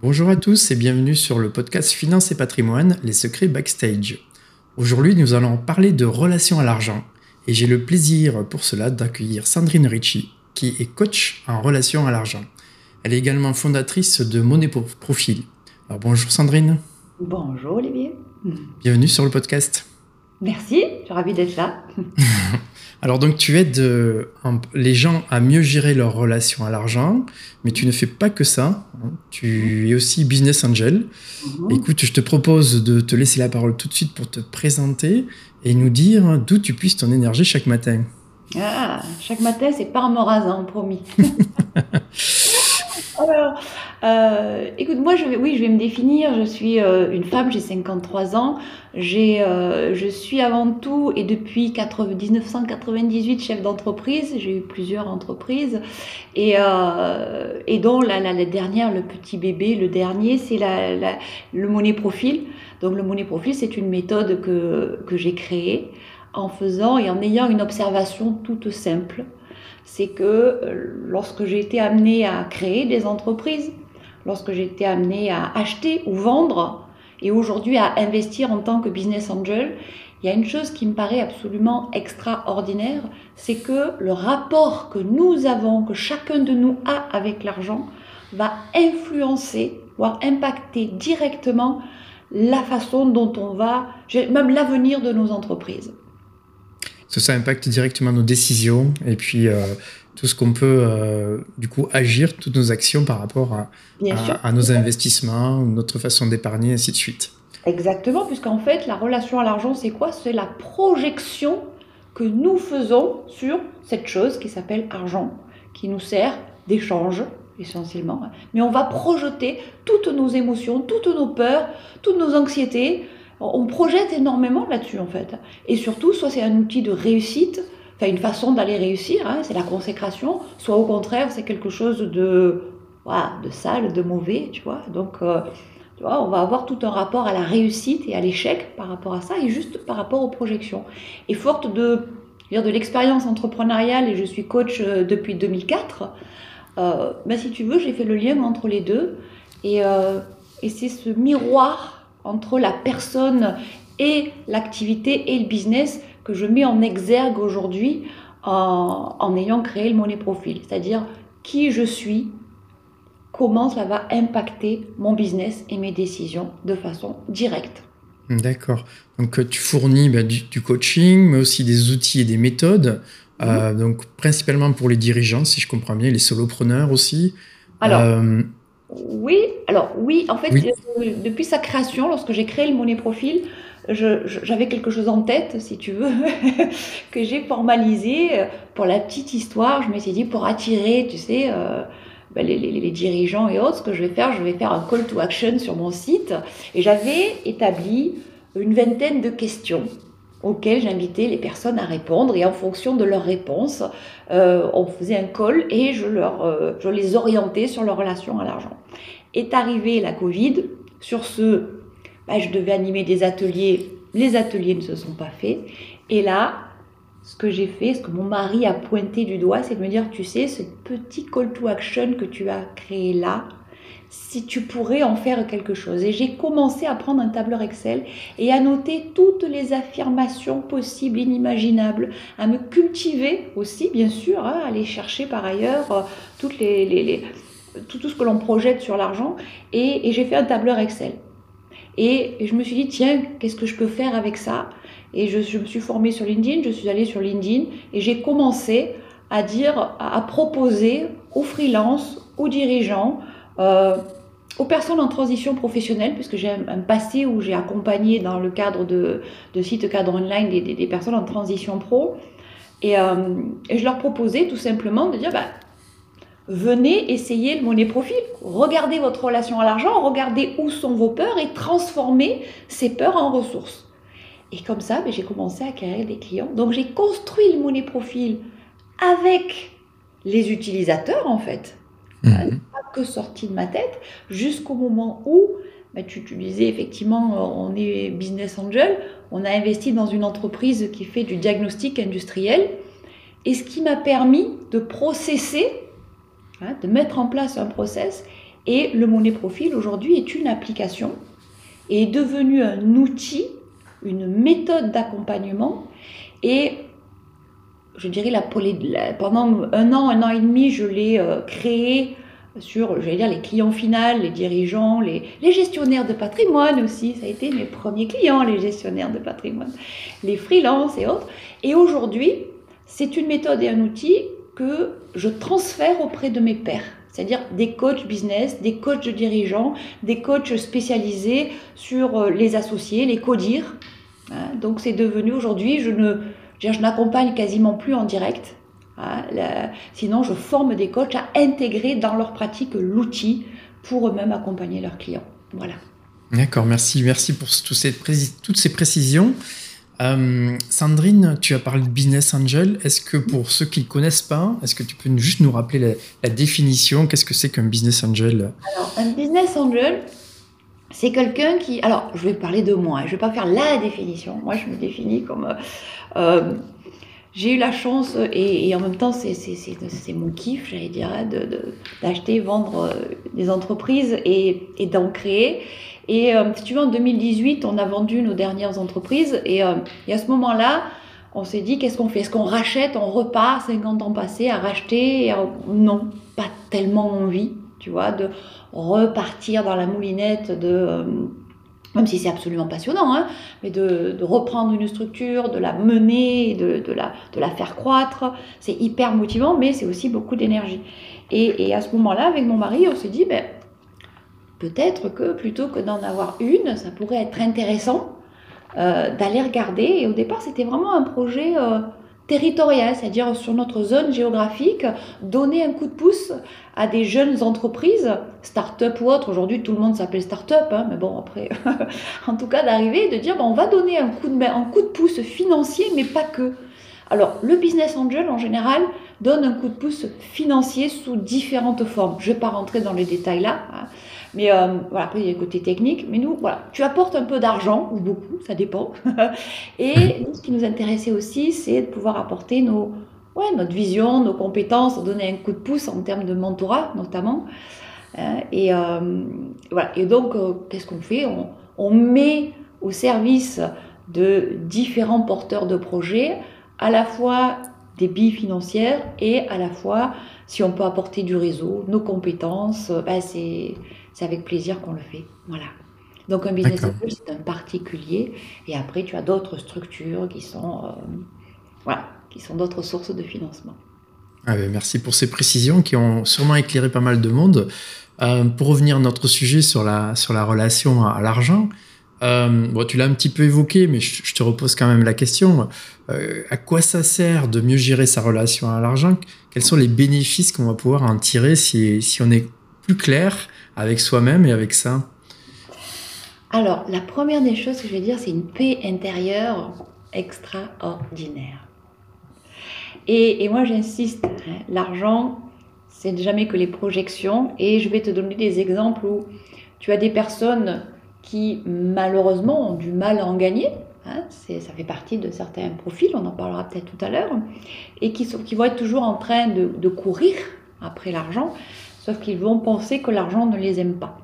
Bonjour à tous et bienvenue sur le podcast Finance et patrimoine, les secrets backstage. Aujourd'hui, nous allons parler de relations à l'argent et j'ai le plaisir pour cela d'accueillir Sandrine Ricci, qui est coach en relation à l'argent. Elle est également fondatrice de Money Profil. Alors bonjour Sandrine. Bonjour Olivier. Bienvenue sur le podcast. Merci, je suis ravie d'être là. Alors donc tu aides euh, les gens à mieux gérer leur relation à l'argent, mais tu ne fais pas que ça. Hein. Tu es aussi business angel. Mhm. Écoute, je te propose de te laisser la parole tout de suite pour te présenter et nous dire d'où tu puisses ton énergie chaque matin. Ah, chaque matin, c'est par rasant, promis. Alors, euh, écoute, moi, je vais, oui, je vais me définir. Je suis euh, une femme, j'ai 53 ans. J'ai, euh, je suis avant tout et depuis 1998 chef d'entreprise. J'ai eu plusieurs entreprises et, et dont la, la, dernière, le petit bébé, le dernier, c'est la, le monnaie profil. Donc, le monnaie profil, c'est une méthode que, que j'ai créée en faisant et en ayant une observation toute simple c'est que euh, lorsque j'ai été amenée à créer des entreprises, lorsque j'ai été amenée à acheter ou vendre, et aujourd'hui à investir en tant que business angel, il y a une chose qui me paraît absolument extraordinaire, c'est que le rapport que nous avons, que chacun de nous a avec l'argent, va influencer, voire impacter directement la façon dont on va, même l'avenir de nos entreprises ça impacte directement nos décisions et puis euh, tout ce qu'on peut euh, du coup agir, toutes nos actions par rapport à, à, nos investissements, notre façon d'épargner, ainsi de suite. Exactement, puisqu'en fait, la relation à l'argent, c'est quoi? C'est la projection que nous faisons sur cette chose qui s'appelle argent, qui nous sert d'échange essentiellement. Mais on va projeter toutes nos émotions, toutes nos peurs, toutes nos anxiétés, on projette énormément là-dessus en fait. Et surtout, soit c'est un outil de réussite, enfin une façon d'aller réussir, hein, c'est la consécration, soit au contraire c'est quelque chose de, de sale, de mauvais, tu vois. Donc, euh, tu vois, on va avoir tout un rapport à la réussite et à l'échec par rapport à ça, et juste par rapport aux projections. Et forte de, de l'expérience entrepreneuriale, et je suis coach euh, depuis 2004, euh, ben, si tu veux, j'ai fait le lien entre les deux, et, et c'est ce miroir entre la personne et l'activité et le business que je mets en exergue aujourd'hui en, ayant créé le monnaie profil, c'est-à-dire qui je suis, comment ça va impacter mon business et mes décisions de façon directe. D'accord. Donc euh, tu fournis bah, du, coaching, mais aussi des outils et des méthodes, euh, mhm. donc principalement pour les dirigeants, si je comprends bien, les solopreneurs aussi. Alors, euh, oui, alors oui, en fait, euh, depuis sa création, lorsque j'ai créé le Monnaie Profil, j'avais quelque chose en tête, si tu veux, que j'ai formalisé pour la petite histoire. Je me suis dit, pour attirer, tu sais, euh, ben, les, les, dirigeants et autres, ce que je vais faire, je vais faire un call to action sur mon site. Et j'avais établi une vingtaine de questions auxquelles j'invitais les personnes à répondre et en fonction de leurs réponses, euh, on faisait un call et je, leur, euh, je les orientais sur leur relation à l'argent. Est arrivé la Covid, sur ce, bah, je devais animer des ateliers, les ateliers ne se sont pas faits, et là, ce que j'ai fait, ce que mon mari a pointé du doigt, c'est de me dire, tu sais, ce petit call to action que tu as créé là, si tu pourrais en faire quelque chose. Et j'ai commencé à prendre un tableur Excel et à noter toutes les affirmations possibles, inimaginables, à me cultiver aussi, bien sûr, hein, à aller chercher par ailleurs euh, tout, ce que l'on projette sur l'argent. Et, j'ai fait un tableur Excel. Et, je me suis dit, tiens, qu'est-ce que je peux faire avec ça? Et je, me suis formée sur LinkedIn, je suis allée sur LinkedIn et j'ai commencé à dire, à proposer aux freelances, aux dirigeants, euh, aux personnes en transition professionnelle, puisque j'ai un, passé où j'ai accompagné dans le cadre de, sites cadre online des, personnes en transition pro. Euh, et, je leur proposais tout simplement de dire, bah, venez essayer le money profil. Regardez votre relation à l'argent, regardez où sont vos peurs et transformez ces peurs en ressources. Et comme ça, ben, j'ai commencé à acquérir des clients. Donc j'ai construit le money profil avec les utilisateurs en fait. Mhm. Que sorti de ma tête, jusqu'au moment où ben, tu, tu, disais effectivement, on est business angel, on a investi dans une entreprise qui fait du diagnostic industriel, et ce qui m'a permis de processer Hein, de mettre en place un process. Et le Money Profil aujourd'hui est une application et est devenu un outil, une méthode d'accompagnement. Et je dirais la, pendant un an, un an et demi, je l'ai euh, créé sur, je dire, les clients finaux, les dirigeants, les, gestionnaires de patrimoine aussi. Ça a été mes premiers clients, les gestionnaires de patrimoine, les freelances et autres. Et aujourd'hui, c'est une méthode et un outil que je transfère auprès de mes pairs, c'est-à-dire des coachs business, des coachs de dirigeants, des coachs spécialisés sur euh, les associés, les codir. Hein. donc c'est devenu aujourd'hui, je ne, je n'accompagne quasiment plus en direct. Hein. sinon, je forme des coachs à intégrer dans leur pratique l'outil pour eux-mêmes accompagner leurs clients. Voilà. D'accord, merci, merci pour toutes ces précisions. Euh, Sandrine, tu as parlé de business angel. Est-ce que pour ceux qui ne connaissent pas, est-ce que tu peux juste nous rappeler la, définition? Qu'est-ce que c'est qu'un business angel? Alors, un business angel, c'est quelqu'un qui. Alors, je vais parler de moi. Je ne vais pas faire la définition. Moi, je me définis comme. Euh, euh, j'ai eu la chance, et, en même temps, c'est mon kiff, j'allais dire, d'acheter, vendre des entreprises et, et d'en créer. Et euh, si tu veux, en 2018, on a vendu nos dernières entreprises. Et, euh, et à ce moment-là, on s'est dit, qu'est-ce qu'on fait? Est-ce qu'on rachète On repart 50 ans passés à racheter? Non, pas tellement envie, tu vois, de repartir dans la moulinette de... Euh, même si c'est absolument passionnant, hein, mais de, reprendre une structure, de la mener, de, la, faire croître, c'est hyper motivant, mais c'est aussi beaucoup d'énergie. Et, et, à ce moment-là, avec mon mari, on s'est dit, ben, peut-être que plutôt que d'en avoir une, ça pourrait être intéressant euh, d'aller regarder. Et au départ, c'était vraiment un projet euh, territorial, c'est-à-dire sur notre zone géographique, donner un coup de pouce à des jeunes entreprises, start-up ou autres. Aujourd'hui, tout le monde s'appelle start-up, hein, mais bon, après, en tout cas, d'arriver et de dire, bon, on va donner un coup, de, un coup de pouce financier, mais pas que. Alors, le business angel, en général, donne un coup de pouce financier sous différentes formes. Je ne vais pas rentrer dans les détails là. Hein. Mais euh, voilà, après, il y a le côté technique. Mais nous, voilà, tu apportes un peu d'argent, ou beaucoup, ça dépend. et ce qui nous intéressait aussi, c'est de pouvoir apporter nos, ouais, notre vision, nos compétences, donner un coup de pouce en termes de mentorat, notamment. Euh, et euh, voilà. Et donc, qu'est-ce qu'on fait? On, on met au service de différents porteurs de projets, à la fois des billes financières et à la fois, si on peut apporter du réseau, nos compétences, ben c'est c'est avec plaisir qu'on le fait. Voilà. Donc un business angel, c'est un particulier. Et après, tu as d'autres structures qui sont, euh, voilà, qui sont d'autres sources de financement. Ah ben, merci pour ces précisions qui ont sûrement éclairé pas mal de monde. Euh, pour revenir à notre sujet sur la, sur la relation à, l'argent, euh, bon, tu l'as un petit peu évoqué, mais je, te repose quand même la question. à quoi ça sert de mieux gérer sa relation à l'argent? Quels sont les bénéfices qu'on va pouvoir en tirer si, si on est plus clair avec soi-même et avec ça Alors, la première des choses que je vais dire, c'est une paix intérieure extraordinaire. Et, moi, j'insiste, hein, l'argent, c'est jamais que les projections. Et je vais te donner des exemples où tu as des personnes qui, malheureusement, ont du mal à en gagner. Hein, ça fait partie de certains profils, on en parlera peut-être tout à l'heure, et qui, sont, qui vont être toujours en train de, de courir après l'argent Sauf qu'ils vont penser que l'argent ne les aime pas.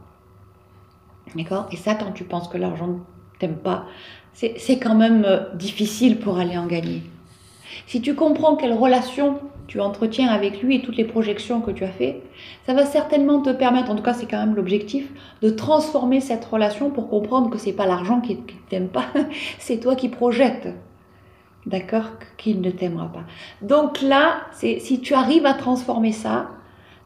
D'accord? Et ça, quand tu penses que l'argent ne t'aime pas, c'est quand même euh, difficile pour aller en gagner. Si tu comprends quelle relation tu entretiens avec lui et toutes les projections que tu as fait, ça va certainement te permettre, en tout cas c'est quand même l'objectif, de transformer cette relation pour comprendre que c'est pas l'argent qui t'aime pas, c'est toi qui projettes. D'accord? Qu'il ne t'aimera pas. Donc là, si tu arrives à transformer ça,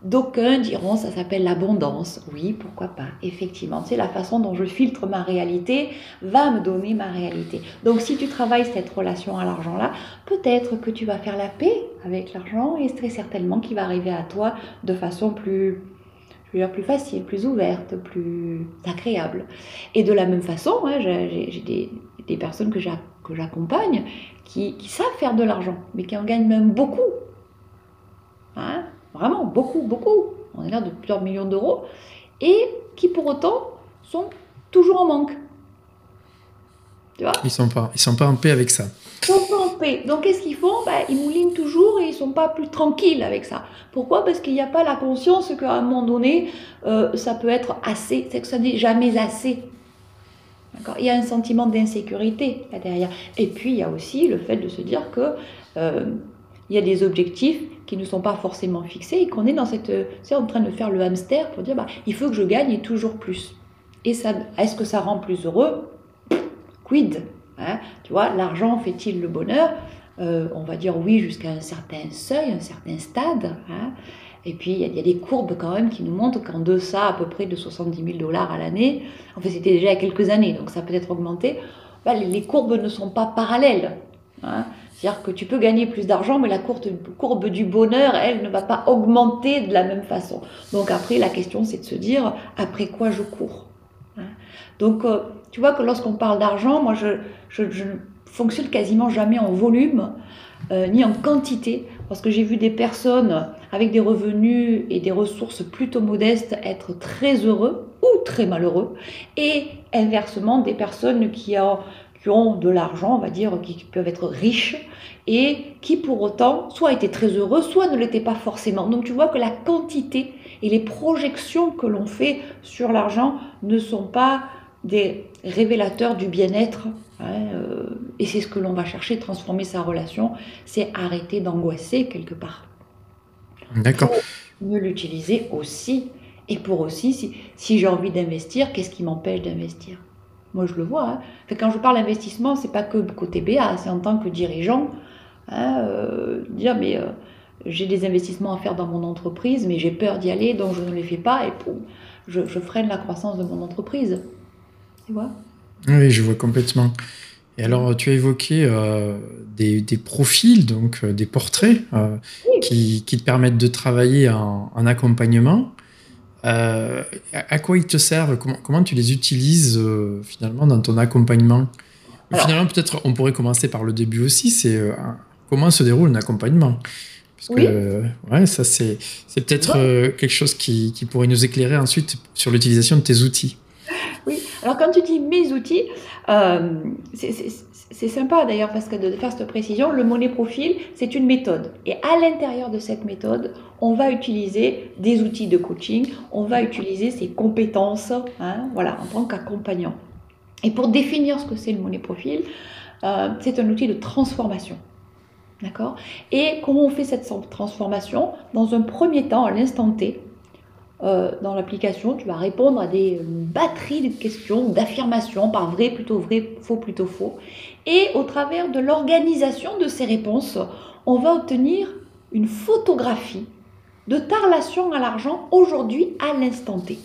D'aucuns diront ça s'appelle l'abondance. Oui, pourquoi pas, effectivement. C'est la façon dont je filtre ma réalité va me donner ma réalité. Donc si tu travailles cette relation à l'argent-là, peut-être que tu vas faire la paix avec l'argent et très certainement qu'il va arriver à toi de façon plus, je plus facile, plus ouverte, plus agréable. Et de la même façon, hein, j'ai des, des, personnes que j'accompagne qui, qui, savent faire de l'argent, mais qui en gagnent même beaucoup. Hein, vraiment, beaucoup, beaucoup. On est là de plusieurs millions d'euros. Et qui pour autant sont toujours en manque. Tu vois ils sont pas, ils sont pas en paix avec ça. Ils sont pas en paix. Donc qu'est-ce qu'ils font? Ben, Ils moulinent toujours et ils sont pas plus tranquilles avec ça. Pourquoi? Parce qu'il n'y a pas la conscience qu'à un moment donné, euh, ça peut être assez, c'est que ça n'est jamais assez. Il y a un sentiment d'insécurité derrière. Et puis il y a aussi le fait de se dire que euh, il y a des objectifs qui ne sont pas forcément fixés et qu'on est dans cette, c'est en train de faire le hamster pour dire bah, il faut que je gagne toujours plus. Et ça, est-ce que ça rend plus heureux? Quid hein? Tu vois, l'argent fait-il le bonheur? Euh, On va dire oui jusqu'à un certain seuil, un certain stade. Hein? Et puis, il y, a des courbes quand même qui nous montrent qu'en deçà à peu près de 70 000 dollars à l'année, en fait c'était déjà il y a quelques années, donc ça peut être augmenté, bah, les, courbes ne sont pas parallèles. Hein? C'est-à-dire que tu peux gagner plus d'argent, mais la courbe du bonheur, elle, ne va pas augmenter de la même façon. Donc après, la question, c'est de se dire, après quoi je cours hein Donc, euh, tu vois que lorsqu'on parle d'argent, moi, je, ne fonctionne quasiment jamais en volume, euh, ni en quantité, parce que j'ai vu des personnes avec des revenus et des ressources plutôt modestes être très heureux ou très malheureux, et inversement, des personnes qui ont qui ont de l'argent, on va dire, qui peuvent être riches et qui pour autant soit étaient très heureux, soit ne l'étaient pas forcément. Donc tu vois que la quantité et les projections que l'on fait sur l'argent ne sont pas des révélateurs du bien-être. Hein, euh, et c'est ce que l'on va chercher, transformer sa relation, c'est arrêter d'angoisser quelque part. D'accord. Me l'utiliser aussi. Et pour aussi, si, si j'ai envie d'investir, qu'est-ce qui m'empêche d'investir? Moi, je le vois. Hein. quand je parle d'investissement, c'est pas que côté BA, c'est en tant que dirigeant. Hein, euh, dire, mais euh, j'ai des investissements à faire dans mon entreprise, mais j'ai peur d'y aller, donc je ne les fais pas, et je, freine la croissance de mon entreprise. Tu vois? Oui, je vois complètement. Et alors, tu as évoqué euh, des, profils, donc des portraits, qui, te permettent de travailler en, en accompagnement. Euh, à quoi ils te servent? Comment, comment, tu les utilises euh, finalement dans ton accompagnement? Finalement, peut-être on pourrait commencer par le début aussi. C'est euh, comment se déroule un accompagnement? Parce que ouais, ça c'est c'est peut-être quelque chose qui, qui, pourrait nous éclairer ensuite sur l'utilisation de tes outils. Oui. Alors quand tu dis mes outils, c'est c'est sympa d'ailleurs parce que de faire cette précision, le monnaie profil, c'est une méthode. Et à l'intérieur de cette méthode, on va utiliser des outils de coaching, on va utiliser ses compétences, hein, voilà, en tant qu'accompagnant. Et pour définir ce que c'est le monnaie profil, euh, c'est un outil de transformation. D'accord? Et comment on fait cette transformation? Dans un premier temps, à l'instant T, euh, dans l'application, tu vas répondre à des batteries de questions, d'affirmations, par vrai, plutôt vrai, faux, plutôt faux. Et au travers de l'organisation de ces réponses, on va obtenir une photographie de ta relation à l'argent aujourd'hui à l'instant T.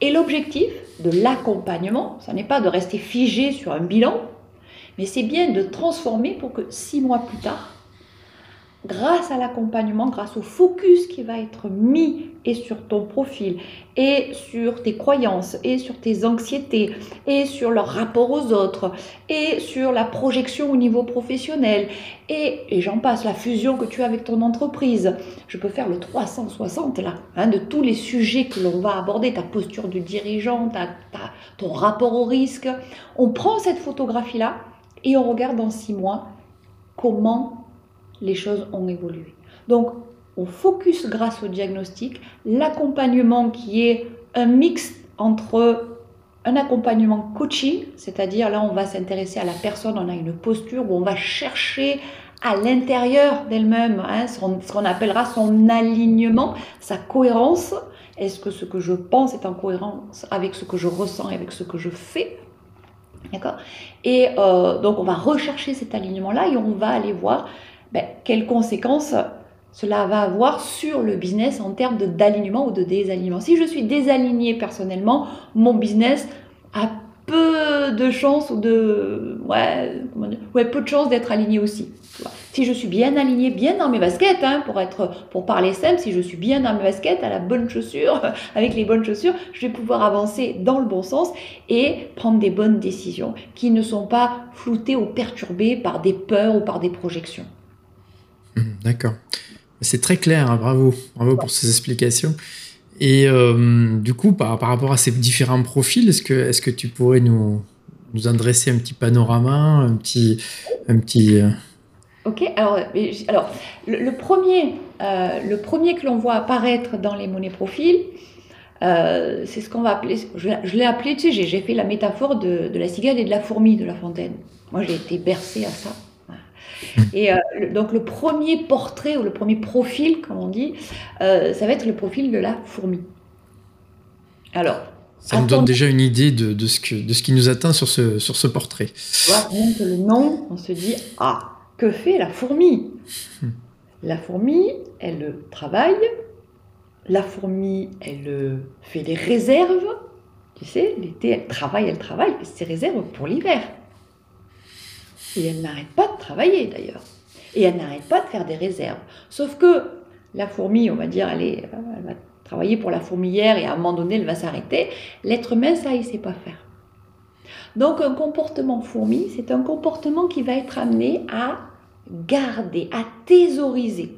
Et l'objectif de l'accompagnement, ce n'est pas de rester figé sur un bilan, mais c'est bien de transformer pour que six mois plus tard, grâce à l'accompagnement, grâce au focus qui va être mis et sur ton profil, et sur tes croyances, et sur tes anxiétés, et sur leur rapport aux autres, et sur la projection au niveau professionnel, et, j'en passe, la fusion que tu as avec ton entreprise. Je peux faire le 360 là, hein, de tous les sujets que l'on va aborder, ta posture de dirigeant, ton rapport au risque. On prend cette photographie-là et on regarde dans six mois comment les choses ont évolué. Donc, on focus grâce au diagnostic, l'accompagnement qui est un mix entre un accompagnement coaching, c'est-à-dire là on va s'intéresser à la personne, on a une posture où on va chercher à l'intérieur d'elle-même hein, ce qu'on appellera son alignement, sa cohérence. Est-ce que ce que je pense est en cohérence avec ce que je ressens et avec ce que je fais? D'accord? Et euh, donc on va rechercher cet alignement-là et on va aller voir ben, quelles conséquences cela va avoir sur le business en termes d'alignement ou de désalignement? Si je suis désaligné personnellement, mon business a peu de chances ou de ouais, ouais peu de chances d'être aligné aussi. si je suis bien aligné, bien dans mes baskets, hein, pour être, pour parler simple, si je suis bien dans mes baskets, à la bonne chaussure, avec les bonnes chaussures, je vais pouvoir avancer dans le bon sens et prendre des bonnes décisions qui ne sont pas floutées ou perturbées par des peurs ou par des projections. Mmh, d'accord. C'est très clair, hein, bravo. Bravo pour ces explications. Et euh, du coup, par, par, rapport à ces différents profils, est-ce que, est que tu pourrais nous, nous adresser un petit panorama, un petit... Un petit euh, Ok, alors, alors le, premier, euh, le premier que l'on voit apparaître dans les monnaies profils, c'est ce qu'on va appeler, je, l'ai appelé, tu sais, j'ai fait la métaphore de, de, la cigale et de la fourmi de La Fontaine. Moi, j'ai été bercée à ça. Et donc le premier portrait ou le premier profil, comme on dit, ça va être le profil de la fourmi. Alors, ça nous donne déjà une idée de, de, ce que, de ce qui nous atteint sur ce, sur ce portrait. que le nom, on se dit Ah, que fait la fourmi? La fourmi, elle travaille. La fourmi, elle fait des réserves. Tu sais, l'été, elle travaille, elle travaille, c'est ses réserves pour l'hiver. Et elle n'arrête pas de travailler d'ailleurs. Et elle n'arrête pas de faire des réserves. Sauf que la fourmi, on va dire, elle, est, elle va travailler pour la fourmilière et à un moment donné, elle va s'arrêter. L'être humain, ça, il ne sait pas faire. Donc un comportement fourmi, c'est un comportement qui va être amené à garder, à thésauriser.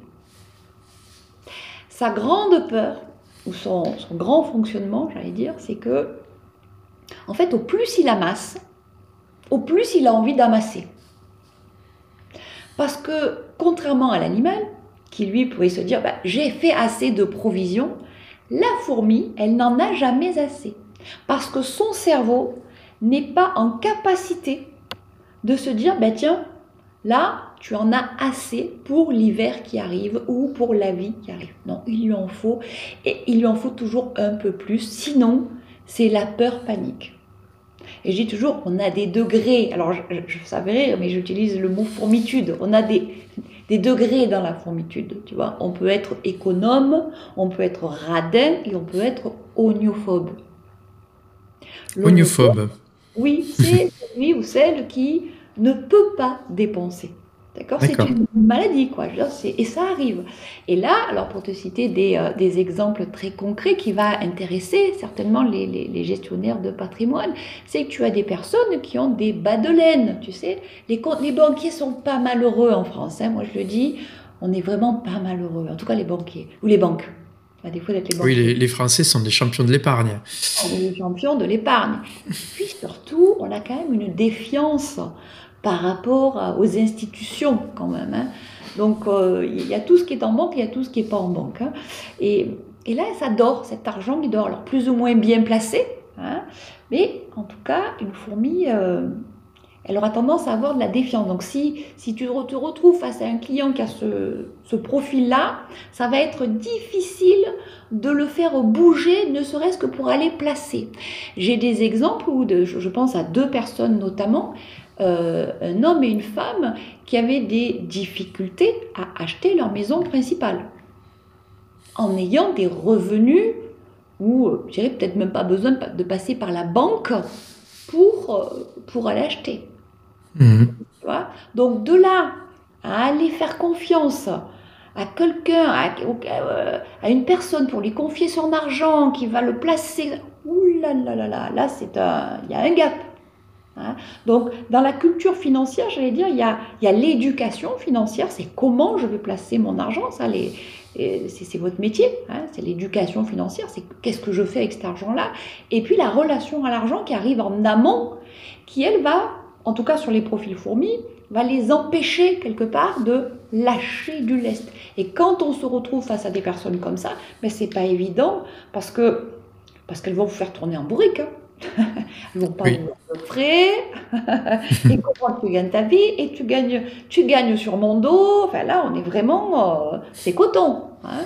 Sa grande peur, ou son grand fonctionnement, j'allais dire, c'est que, en fait, au plus il amasse, au plus il a envie d'amasser. Parce que, contrairement à l'animal, qui lui pourrait se dire bah, j'ai fait assez de provisions, la fourmi, elle n'en a jamais assez. Parce que son cerveau n'est pas en capacité de se dire, bah tiens, là, tu en as assez pour l'hiver qui arrive ou pour la vie qui arrive. Non, il lui en faut. Et il lui en faut toujours un peu plus. Sinon, c'est la peur panique. Et je dis toujours, on a des degrés. Alors, je, je, savais rire, mais j'utilise le mot fourmitude. On a des, des degrés dans la formitude, tu vois. On peut être économe, on peut être radin et on peut être oignophobe. Oignophobe. Oui, c'est celui ou celle qui ne peut pas dépenser. D'accord C'est une maladie, quoi. et ça arrive. Et là, alors pour te citer des, euh, des exemples très concrets qui va intéresser certainement les, les, gestionnaires de patrimoine, c'est que tu as des personnes qui ont des bas de laine, tu sais. Les, les banquiers sont pas malheureux en France, hein. moi je le dis, on n'est vraiment pas malheureux, en tout cas les banquiers, ou les banques. des fois d'être les banquiers. Oui, les, Français sont des champions de l'épargne. Des champions de l'épargne. Puis surtout, on a quand même une défiance par rapport aux institutions quand même. Hein. Donc euh, il y a tout ce qui est en banque, il y a tout ce qui n'est pas en banque. Hein. Et, et, là, ça dort, cet argent qui dort, alors plus ou moins bien placé, hein. mais en tout cas, une fourmi, euh, elle aura tendance à avoir de la défiance. Donc si, si tu te retrouves face à un client qui a ce, ce profil-là, ça va être difficile de le faire bouger, ne serait-ce que pour aller placer. J'ai des exemples où je pense à deux personnes notamment euh, un homme et une femme qui avaient des difficultés à acheter leur maison principale en ayant des revenus ou euh, je dirais peut-être même pas besoin de passer par la banque pour, euh, pour aller acheter. Mmh. Donc de là à aller faire confiance à quelqu'un, à, une personne pour lui confier son argent, qui va le placer, ouh là là là là, là c'est un, il y a un gap. Hein? Donc, dans la culture financière, j'allais dire, il y a, l'éducation financière, c'est comment je vais placer mon argent, ça, c'est votre métier, hein. c'est l'éducation financière, c'est qu'est-ce que je fais avec cet argent-là, et puis la relation à l'argent qui arrive en amont, qui elle va, en tout cas sur les profils fourmis, va les empêcher quelque part de lâcher du lest. Et quand on se retrouve face à des personnes comme ça, ben, c'est pas évident parce que parce qu'elles vont vous faire tourner en bourrique. Hein. Ils vont pas oui. vous frais. et comment tu gagnes ta vie et tu gagnes, tu gagnes sur mon dos. Enfin là, on est vraiment, euh, c'est coton. Hein.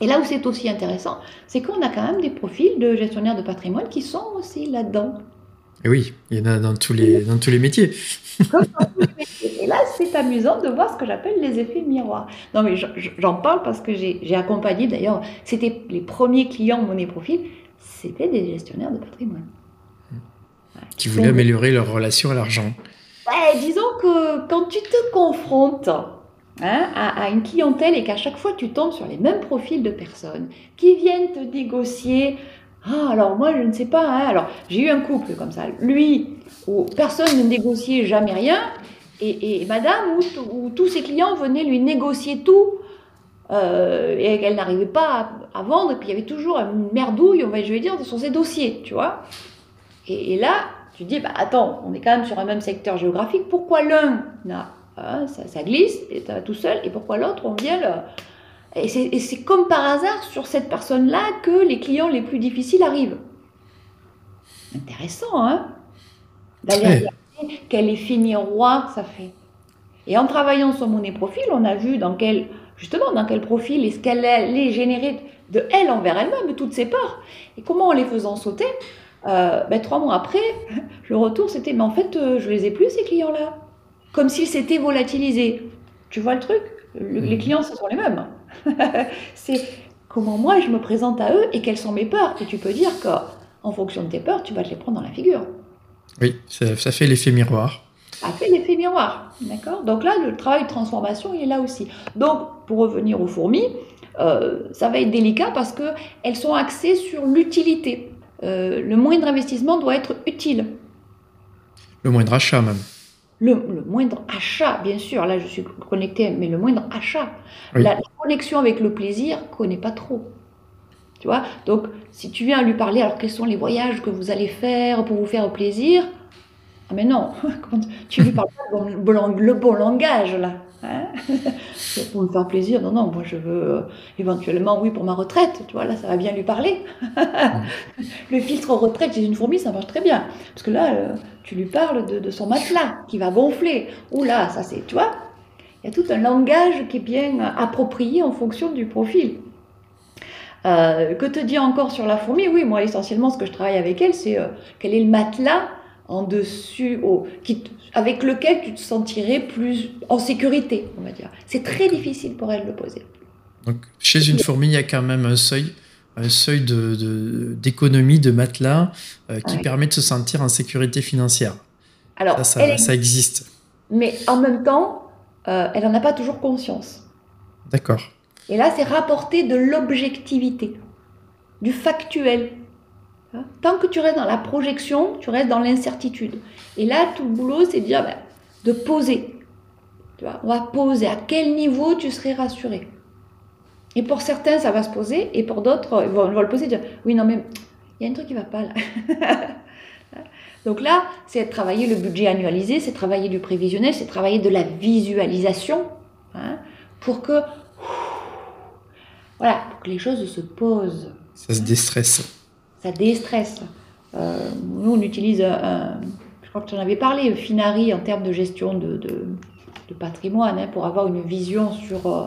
Et là où c'est aussi intéressant, c'est qu'on a quand même des profils de gestionnaires de patrimoine qui sont aussi là-dedans. Et oui, il y en a dans tous les, dans tous les métiers. Et là, c'est amusant de voir ce que j'appelle les effets miroirs. Non, mais j'en parle parce que j'ai accompagné, d'ailleurs, c'était les premiers clients Monnaie Profil, c'était des gestionnaires de patrimoine. Qui voulaient améliorer leur relation à l'argent. disons que quand tu te confrontes hein, à, une clientèle et qu'à chaque fois tu tombes sur les mêmes profils de personnes qui viennent te négocier. Ah, alors moi je ne sais pas. Hein. alors j'ai eu un couple comme ça. Lui, où personne ne négociait jamais rien, et, madame, où, tous ses clients venaient lui négocier tout. Euh, et qu'elle n'arrivait pas à, vendre, et puis il y avait toujours une merdouille, on va, je vais dire, sur ses dossiers, tu vois. Et, là, tu dis, bah attends, on est quand même sur un même secteur géographique, pourquoi l'un hein, ça, glisse, et tout seul, et pourquoi l'autre, on vient le... Et c'est comme par hasard sur cette personne-là que les clients les plus difficiles arrivent. Intéressant, hein D'aller quel effet miroir ça fait. Et en travaillant sur mon profil, on a vu dans quel, justement, dans quel profil est-ce qu'elle allait générer de elle envers elle-même, toutes ses peurs? Et comment en les faisant sauter, euh, ben, trois mois après, le retour c'était, mais en fait, euh, je les ai plus ces clients-là. Comme s'ils s'étaient volatilisés. Tu vois le truc? Les mmh. clients, ce sont les mêmes. c'est comment moi je me présente à eux et quelles sont mes peurs. Et tu peux dire qu'en fonction de tes peurs, tu vas te les prendre dans la figure. Oui, ça, fait l'effet miroir. Ça fait l'effet miroir, d'accord? Donc là, le travail de transformation, il est là aussi. Donc, pour revenir aux fourmis, euh, ça va être délicat parce qu'elles sont axées sur l'utilité. Euh, le moindre investissement doit être utile. Le moindre achat même. Le, moindre achat, bien sûr, là je suis connectée, mais le moindre achat. La, connexion avec le plaisir, ne connaît pas trop. Tu vois? Donc, si tu viens lui parler, alors quels sont les voyages que vous allez faire pour vous faire plaisir Ah, mais non, tu lui parles pas le bon, langage, là. Hein pour me faire plaisir, non, non, moi je veux euh, éventuellement, oui, pour ma retraite, tu vois, là ça va bien lui parler. le filtre retraite chez une fourmi, ça marche très bien. Parce que là, euh, tu lui parles de, de, son matelas qui va gonfler. Ouh là, ça c'est, tu vois, il y a tout un langage qui est bien approprié en fonction du profil. Euh, que te dire encore sur la fourmi? Oui, moi essentiellement ce que je travaille avec elle, c'est quel est le matelas en dessus, avec lequel tu te sentirais plus en sécurité, on va dire. C'est très difficile pour elle de le poser. Donc chez une fourmi, il y a quand même un seuil un seuil d'économie de, matelas euh, qui permet de se sentir en sécurité financière. Alors, ça, ça, existe. Mais en même temps, elle n'en a pas toujours conscience. D'accord. Et là, c'est rapporter de l'objectivité, du factuel. Hein? Tant que tu restes dans la projection, tu restes dans l'incertitude. Et là, tout le boulot, c'est de ben, poser. On va poser. À quel niveau tu serais rassuré? Et pour certains, ça va se poser, et pour d'autres, ils vont, le poser et dire, oui, non, mais il y a un truc qui ne va pas là. Donc là, c'est travailler le budget annualisé, c'est travailler du prévisionnel, c'est travailler de la visualisation, hein, pour que voilà, pour que les choses se posent. Ça se déstresse. Ça déstresse. Euh, nous, on utilise, un, je crois que tu en avais parlé, Finari en termes de gestion de, de, patrimoine, hein, pour avoir une vision sur, euh,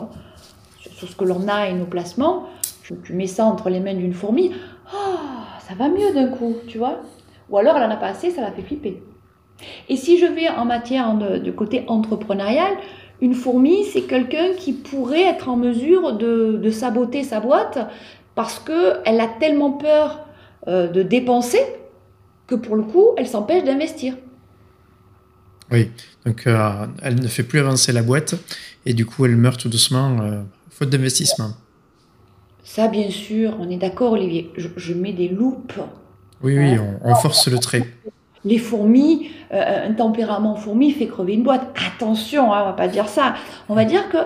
sur, ce que l'on a et nos placements. Tu, mets ça entre les mains d'une fourmi, oh, ça va mieux d'un coup, tu vois. Ou alors elle en a pas assez, ça la fait flipper. Et si je vais en matière de, de côté entrepreneurial, une fourmi, c'est quelqu'un qui pourrait être en mesure de, saboter sa boîte parce qu'elle a tellement peur euh, de dépenser que pour le coup, elle s'empêche d'investir. Oui, donc euh, elle ne fait plus avancer la boîte et du coup, elle meurt tout doucement, euh, faute d'investissement. Ça, bien sûr, on est d'accord, Olivier. Je, mets des loupes. Oui, oui, on force le trait les fourmis, euh, un tempérament fourmi fait crever une boîte. Attention, hein, on va pas dire ça. On va dire que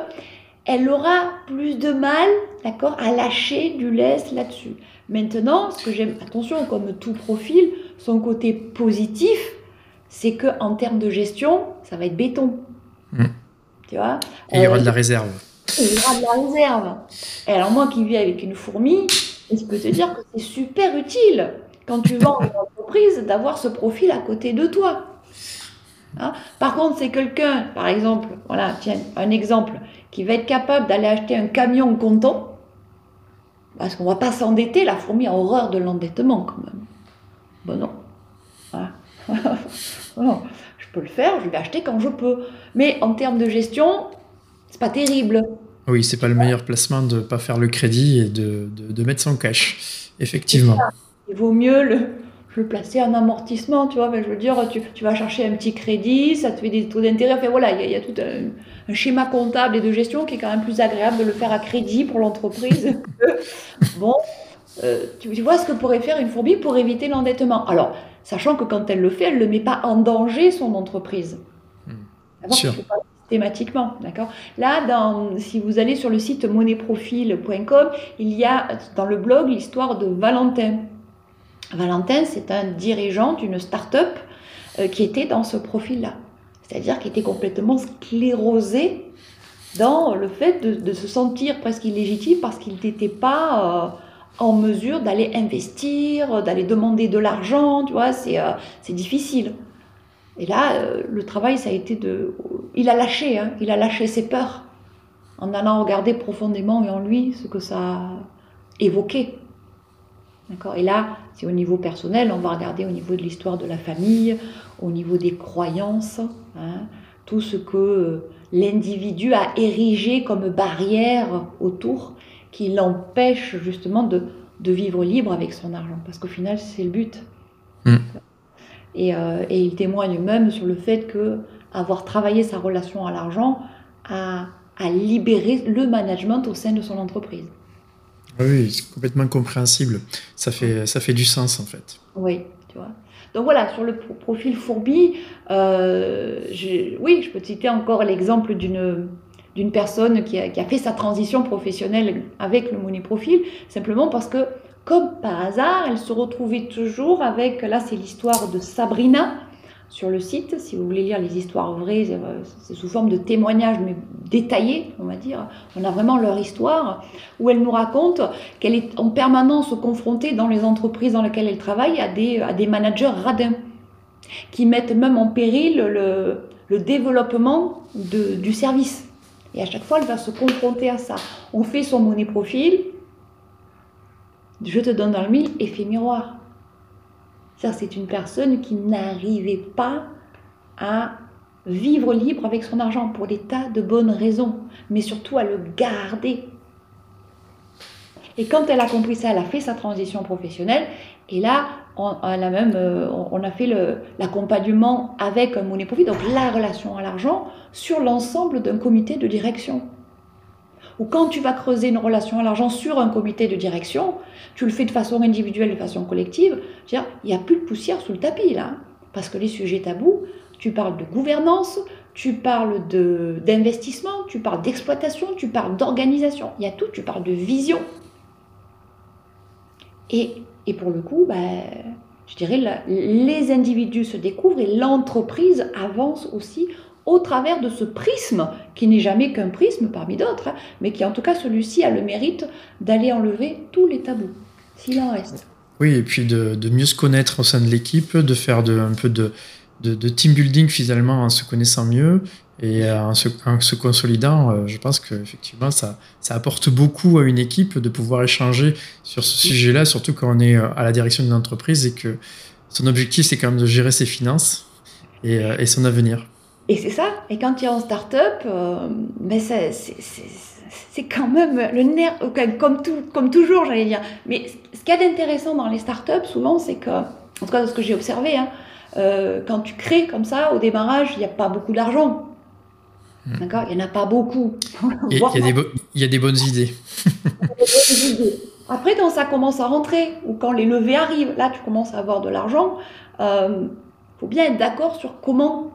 elle aura plus de mal, d'accord, à lâcher du lest là-dessus. Maintenant, ce que j'aime, attention, comme tout profil, son côté positif, c'est que en termes de gestion, ça va être béton. Mmh. Tu vois? Et il y aura de la euh, réserve. Il y aura de la réserve. Et alors moi qui vis avec une fourmi, je peux te dire que c'est super utile quand tu vends une entreprise, d'avoir ce profil à côté de toi. Hein? Par contre, c'est quelqu'un, par exemple, voilà, tiens, un exemple, qui va être capable d'aller acheter un camion comptant, parce qu'on ne va pas s'endetter, la fourmi a horreur de l'endettement quand même. Bon, non. Je peux le faire, je vais acheter quand je peux. Mais en termes de gestion, c'est pas terrible. Oui, c'est pas le meilleur placement de ne pas faire le crédit et de, de, de mettre son cash, effectivement il vaut mieux je placer un amortissement, tu vois. je veux dire, tu, tu, vas chercher un petit crédit, ça te fait des taux d'intérêt. Enfin voilà, il y, a tout un, schéma comptable et de gestion qui est quand même plus agréable de le faire à crédit pour l'entreprise. bon, euh, tu, vois ce que pourrait faire une fourbi pour éviter l'endettement. Alors, sachant que quand elle le fait, elle ne met pas en danger son entreprise. Mmh. Sûr. Thématiquement, d'accord? Là, dans, si vous allez sur le site monnaieprofil.com, il y a dans le blog l'histoire de Valentin. Valentin, c'est un dirigeant d'une start-up euh, qui était dans ce profil-là. C'est-à-dire qui était complètement sclérosé dans le fait de, se sentir presque illégitime parce qu'il n'était pas euh, en mesure d'aller investir, d'aller demander de l'argent, tu vois, c'est euh, difficile. Et là, le travail, ça a été de... Il a lâché, hein, il a lâché ses peurs en allant regarder profondément en lui ce que ça évoquait. Et là, c'est au niveau personnel, on va regarder au niveau de l'histoire de la famille, au niveau des croyances, hein, tout ce que euh, l'individu a érigé comme barrière autour qui l'empêche justement de, vivre libre avec son argent. Parce qu'au final, c'est le but. Mm. Euh, et, il témoigne même sur le fait que avoir travaillé sa relation à l'argent a libéré le management au sein de son entreprise. Oui, c'est complètement compréhensible. Ça fait, ça fait du sens en fait. Oui, tu vois. Donc voilà, sur le profil Fourbi, euh, oui, je peux te citer encore l'exemple d'une d'une personne qui a, qui a, fait sa transition professionnelle avec le Money Profil, simplement parce que, comme par hasard, elle se retrouvait toujours avec, là c'est l'histoire de Sabrina, sur le site. Si vous voulez lire les histoires vraies, c'est sous forme de témoignages, mais détaillés, on va dire. On a vraiment leur histoire, où elle nous raconte qu'elle est en permanence confrontée dans les entreprises dans lesquelles elle travaille à des, à des managers radins, qui mettent même en péril le, le développement de, du service. Et à chaque fois, elle va se confronter à ça. On fait son monnaie profil, je te donne dans le mille, effet miroir c'est une personne qui n'arrivait pas à vivre libre avec son argent pour des tas de bonnes raisons, mais surtout à le garder. Et quand elle a compris ça, elle a fait sa transition professionnelle. Et là, on, a, même, euh, on a fait l'accompagnement avec un money profit, donc la relation à l'argent, sur l'ensemble d'un comité de direction ou quand tu vas creuser une relation à l'argent sur un comité de direction, tu le fais de façon individuelle, de façon collective, il n'y a plus de poussière sous le tapis là. Parce que les sujets tabous, tu parles de gouvernance, tu parles d'investissement, tu parles d'exploitation, tu parles d'organisation, il y a tout, tu parles de vision. Et, et pour le coup, bah, je dirais, les individus se découvrent et l'entreprise avance aussi au travers de ce prisme, qui n'est jamais qu'un prisme parmi d'autres, hein, mais qui en tout cas celui-ci a le mérite d'aller enlever tous les tabous, s'il en reste. Oui, et puis de, mieux se connaître au sein de l'équipe, de faire un peu de, team building finalement en se connaissant mieux et en se, consolidant. Euh, je pense qu'effectivement, ça, ça apporte beaucoup à une équipe de pouvoir échanger sur ce sujet-là, surtout quand on est euh, à la direction d'une entreprise et que son objectif, c'est quand même de gérer ses finances et, euh, et son avenir. Et c'est ça. Et quand tu es en start-up, euh, ben c'est quand même le nerf, comme, tout, comme toujours, j'allais dire. Mais ce qu'il y a d'intéressant dans les start-up, souvent, c'est que, en tout cas, ce que j'ai observé, hein, euh, quand tu crées comme ça, au démarrage, il n'y a pas beaucoup d'argent. Hmm. D'accord? Il n'y en a pas beaucoup. Il y, y, a des bonnes idées. Après, quand ça commence à rentrer, ou quand les levées arrivent, là, tu commences à avoir de l'argent, il euh, faut bien être d'accord sur comment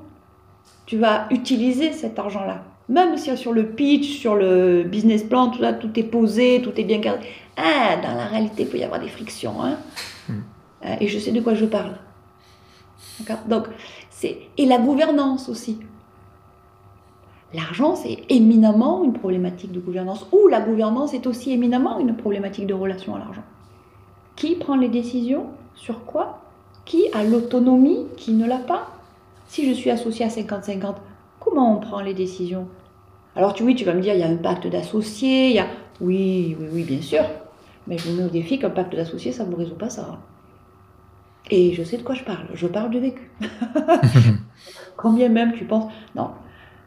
tu vas utiliser cet argent-là. Même si sur le pitch, sur le business plan, tout, tout est posé, tout est bien cadré. Ah, dans la réalité, il peut y avoir des frictions. Hein. Hmm. Euh, et je sais de quoi je parle. Donc, c'est et la gouvernance aussi. L'argent, c'est éminemment une problématique de gouvernance, ou la gouvernance est aussi éminemment une problématique de relation à l'argent. Qui prend les décisions? Sur quoi? Qui a l'autonomie? Qui ne l'a pas? Si je suis associé à 50-50, comment on prend les décisions? Alors tu, oui, tu vas me dire, il y a un pacte d'associés, il y a... Oui, oui, oui, bien sûr. Mais je me mets au défi qu'un pacte d'associés, ça ne vous résout pas ça. Et je sais de quoi je parle. Je parle du vécu. Combien même tu penses Non.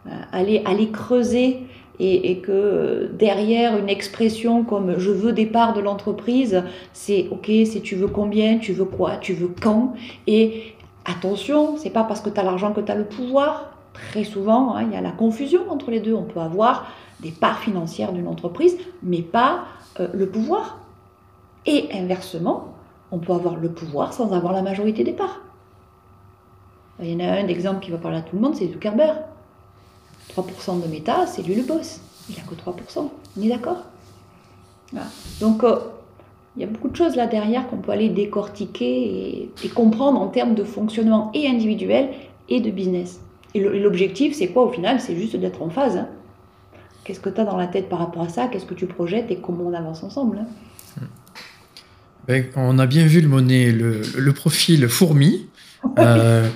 Euh, aller, aller creuser et, que derrière une expression comme je veux des parts de l'entreprise, c'est ok, c'est tu veux combien, tu veux quoi, tu veux quand. Et attention, c'est pas parce que tu as l'argent que tu as le pouvoir. Très souvent, hein, il y a la confusion entre les deux. On peut avoir des parts financières d'une entreprise, mais pas euh, le pouvoir. Et inversement, on peut avoir le pouvoir sans avoir la majorité des parts. Il y en a un d'exemple qui va parler à tout le monde, c'est Zuckerberg. 3% de méta, c'est lui le boss. Il n'a que 3%. On est d'accord? Donc, euh, il y a beaucoup de choses là derrière qu'on peut aller décortiquer et, comprendre en termes de fonctionnement et individuel et de business. Et l'objectif, c'est quoi au final? C'est juste d'être en phase. Hein. Qu'est-ce que tu as dans la tête par rapport à ça? Qu'est-ce que tu projettes et comment on avance ensemble hein? ben, On a bien vu le monnaie, le, profil fourmi. Euh,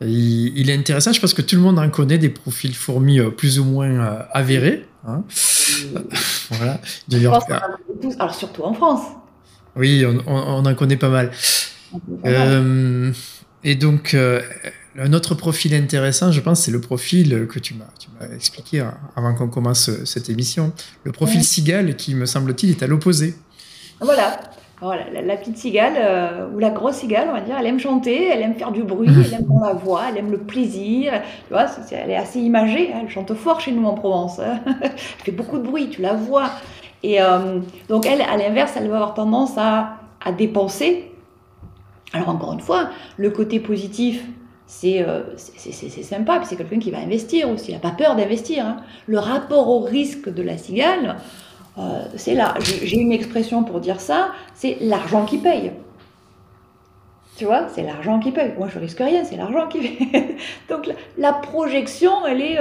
il, est intéressant, je pense que tout le monde en connaît des profils fourmis euh, plus ou moins euh, avérés. Hein. voilà. alors surtout en France. Oui, on, en connaît pas mal. Euh, et donc, un autre profil intéressant, je pense, c'est le profil que tu m'as expliqué hein, avant qu'on commence cette émission. Le profil cigale qui, me semble-t-il, est à l'opposé. Voilà. Voilà, la, petite cigale, euh, ou la grosse cigale, on va dire, elle aime chanter, elle aime faire du bruit, elle aime la voix, elle aime le plaisir. Tu vois, elle est assez imagée, hein, elle chante fort chez nous en Provence. Hein. elle fait beaucoup de bruit, tu la vois. Et euh, donc, elle, à l'inverse, elle va avoir tendance à, dépenser. Alors, encore une fois, le côté positif, c'est euh, sympa, puis c'est quelqu'un qui va investir aussi, il n'a pas peur d'investir. Hein. Le rapport au risque de la cigale, euh, c'est là, j'ai une expression pour dire ça, c'est l'argent qui paye. Tu vois, c'est l'argent qui paye. Moi, je risque rien, c'est l'argent qui paye. Donc, la, projection, elle est,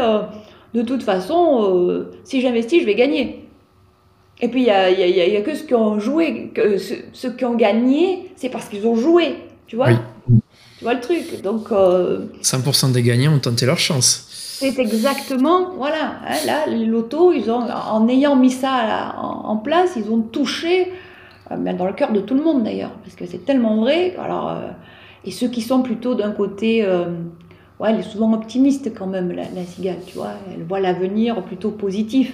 de toute façon, si j'investis, je vais gagner. Et puis, il n'y a, y a, que ceux qui ont joué, que ceux, qui ont gagné, c'est parce qu'ils ont joué. Tu vois? Tu vois le truc? Donc, 100% des gagnants ont tenté leur chance. C'est exactement, voilà, hein, là, les lotos, ils ont, en ayant mis ça en, place, ils ont touché, euh, dans le cœur de tout le monde d'ailleurs, parce que c'est tellement vrai. Alors, euh, et ceux qui sont plutôt d'un côté, euh, ouais, elle est souvent optimiste quand même, la, cigale, tu vois, elle voit l'avenir plutôt positif.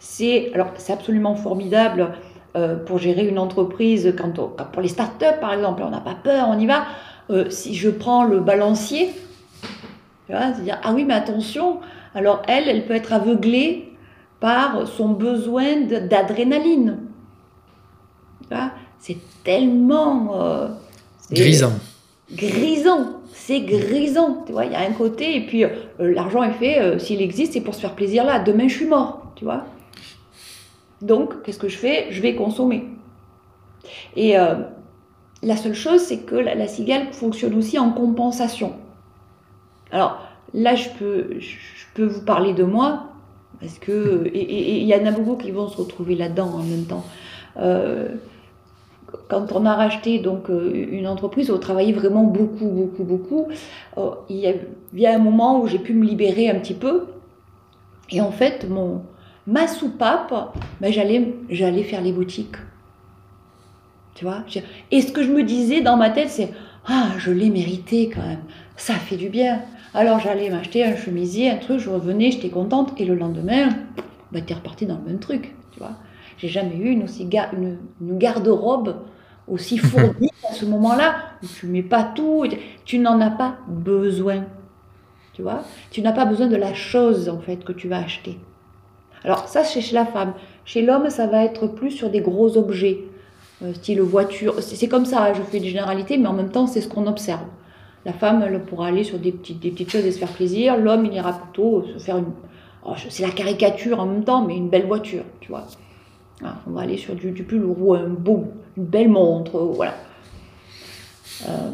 C'est, alors, c'est absolument formidable pour gérer une entreprise, quand, pour les startups par exemple, on n'a pas peur, on y va. si je prends le balancier, c'est-à-dire, ah oui, mais attention, alors elle, elle peut être aveuglée par son besoin d'adrénaline. C'est tellement... Euh, grisant. Grisant, c'est grisant. Tu vois, il y a un côté, et puis euh, l'argent est fait, euh, s'il existe, c'est pour se faire plaisir là. Demain, je suis mort, tu vois. Donc, qu'est-ce que je fais? Je vais consommer. Et la seule chose, c'est que la cigale fonctionne aussi en compensation. Alors là, je peux, je peux vous parler de moi, parce que, et il y en a beaucoup qui vont se retrouver là-dedans en même temps. Euh, quand on a racheté donc euh, une entreprise, on travaillait vraiment beaucoup, beaucoup, beaucoup. Euh, il, y a, un moment où j'ai pu me libérer un petit peu. Et en fait, mon, ma soupape, ben, j'allais, j'allais faire les boutiques. Tu vois Et ce que je me disais dans ma tête, c'est Ah, je l'ai mérité quand même. Ça fait du bien. Alors j'allais m'acheter un chemisier, un truc, je revenais, j'étais contente, et le lendemain, bah, t'es reparti dans le même truc, tu vois. J'ai jamais eu une, aussi une, garde-robe aussi fournie à ce moment-là, où tu mets pas tout, tu n'en as pas besoin, tu vois. Tu n'as pas besoin de la chose, en fait, que tu vas acheter. Alors ça, c'est chez la femme. Chez l'homme, ça va être plus sur des gros objets, euh, style voiture. C'est comme ça, je fais des généralités, mais en même temps, c'est ce qu'on observe. La femme, elle pourra aller sur des petites, choses et se faire plaisir. L'homme, il ira plutôt se faire une. Oh, c'est la caricature en même temps, mais une belle voiture, tu vois. Ah, on va aller sur du, du plus lourd, un beau, une belle montre, voilà. Euh,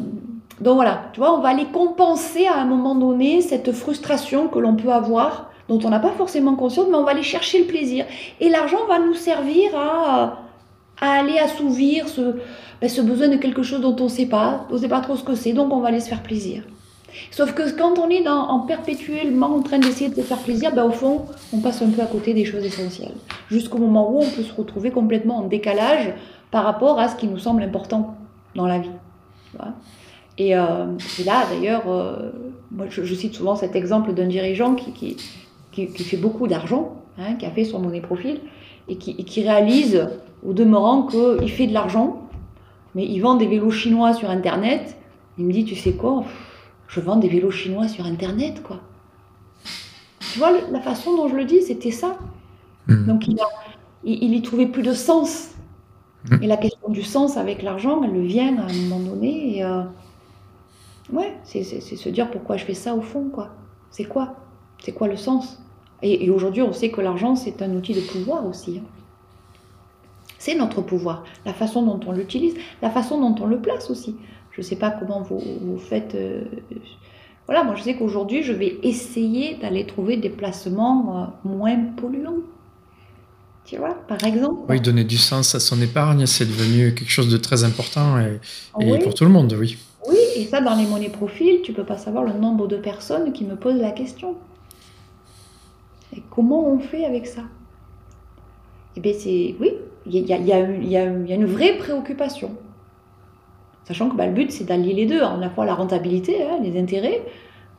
donc voilà, tu vois, on va aller compenser à un moment donné cette frustration que l'on peut avoir, dont on n'a pas forcément conscience, mais on va aller chercher le plaisir. Et l'argent va nous servir à, aller assouvir ce, ben, ce besoin de quelque chose dont on ne sait pas, on ne sait pas trop ce que c'est, donc on va aller se faire plaisir. Sauf que quand on est dans, en perpétuellement en train d'essayer de se faire plaisir, ben, au fond, on passe un peu à côté des choses essentielles. Jusqu'au moment où on peut se retrouver complètement en décalage par rapport à ce qui nous semble important dans la vie. Et, euh, là, d'ailleurs, euh, moi je, cite souvent cet exemple d'un dirigeant qui, qui, fait beaucoup d'argent, hein, qui a fait son monnaie profil et qui, qui réalise au demeurant qu'il fait de l'argent, mais il vend des vélos chinois sur Internet. Il me dit, tu sais quoi, je vends des vélos chinois sur Internet, quoi. Tu vois, la façon dont je le dis, c'était ça. Hmm. Donc il, il, y trouvait plus de sens. Hmm. Et la question du sens avec l'argent, elle vient à un moment donné. Et, euh, ouais, c'est se dire pourquoi je fais ça au fond, quoi. C'est quoi? C'est quoi le sens? Et, aujourd'hui, on sait que l'argent, c'est un outil de pouvoir aussi. Hein. C'est notre pouvoir, la façon dont on l'utilise, la façon dont on le place aussi. Je ne sais pas comment vous, vous faites. Euh, voilà, moi je sais qu'aujourd'hui, je vais essayer d'aller trouver des placements euh, moins polluants. Tu vois, par exemple. Oui, donner du sens à son épargne, c'est devenu quelque chose de très important et, pour tout le monde, oui. Oui, et ça, dans les monnaies profils, tu peux pas savoir le nombre de personnes qui me posent la question. Et comment on fait avec ça? Eh bien, c'est. Oui, il y, a, une vraie préoccupation. Sachant que bah, le but, c'est d'allier les deux, à la fois la rentabilité, hein, les intérêts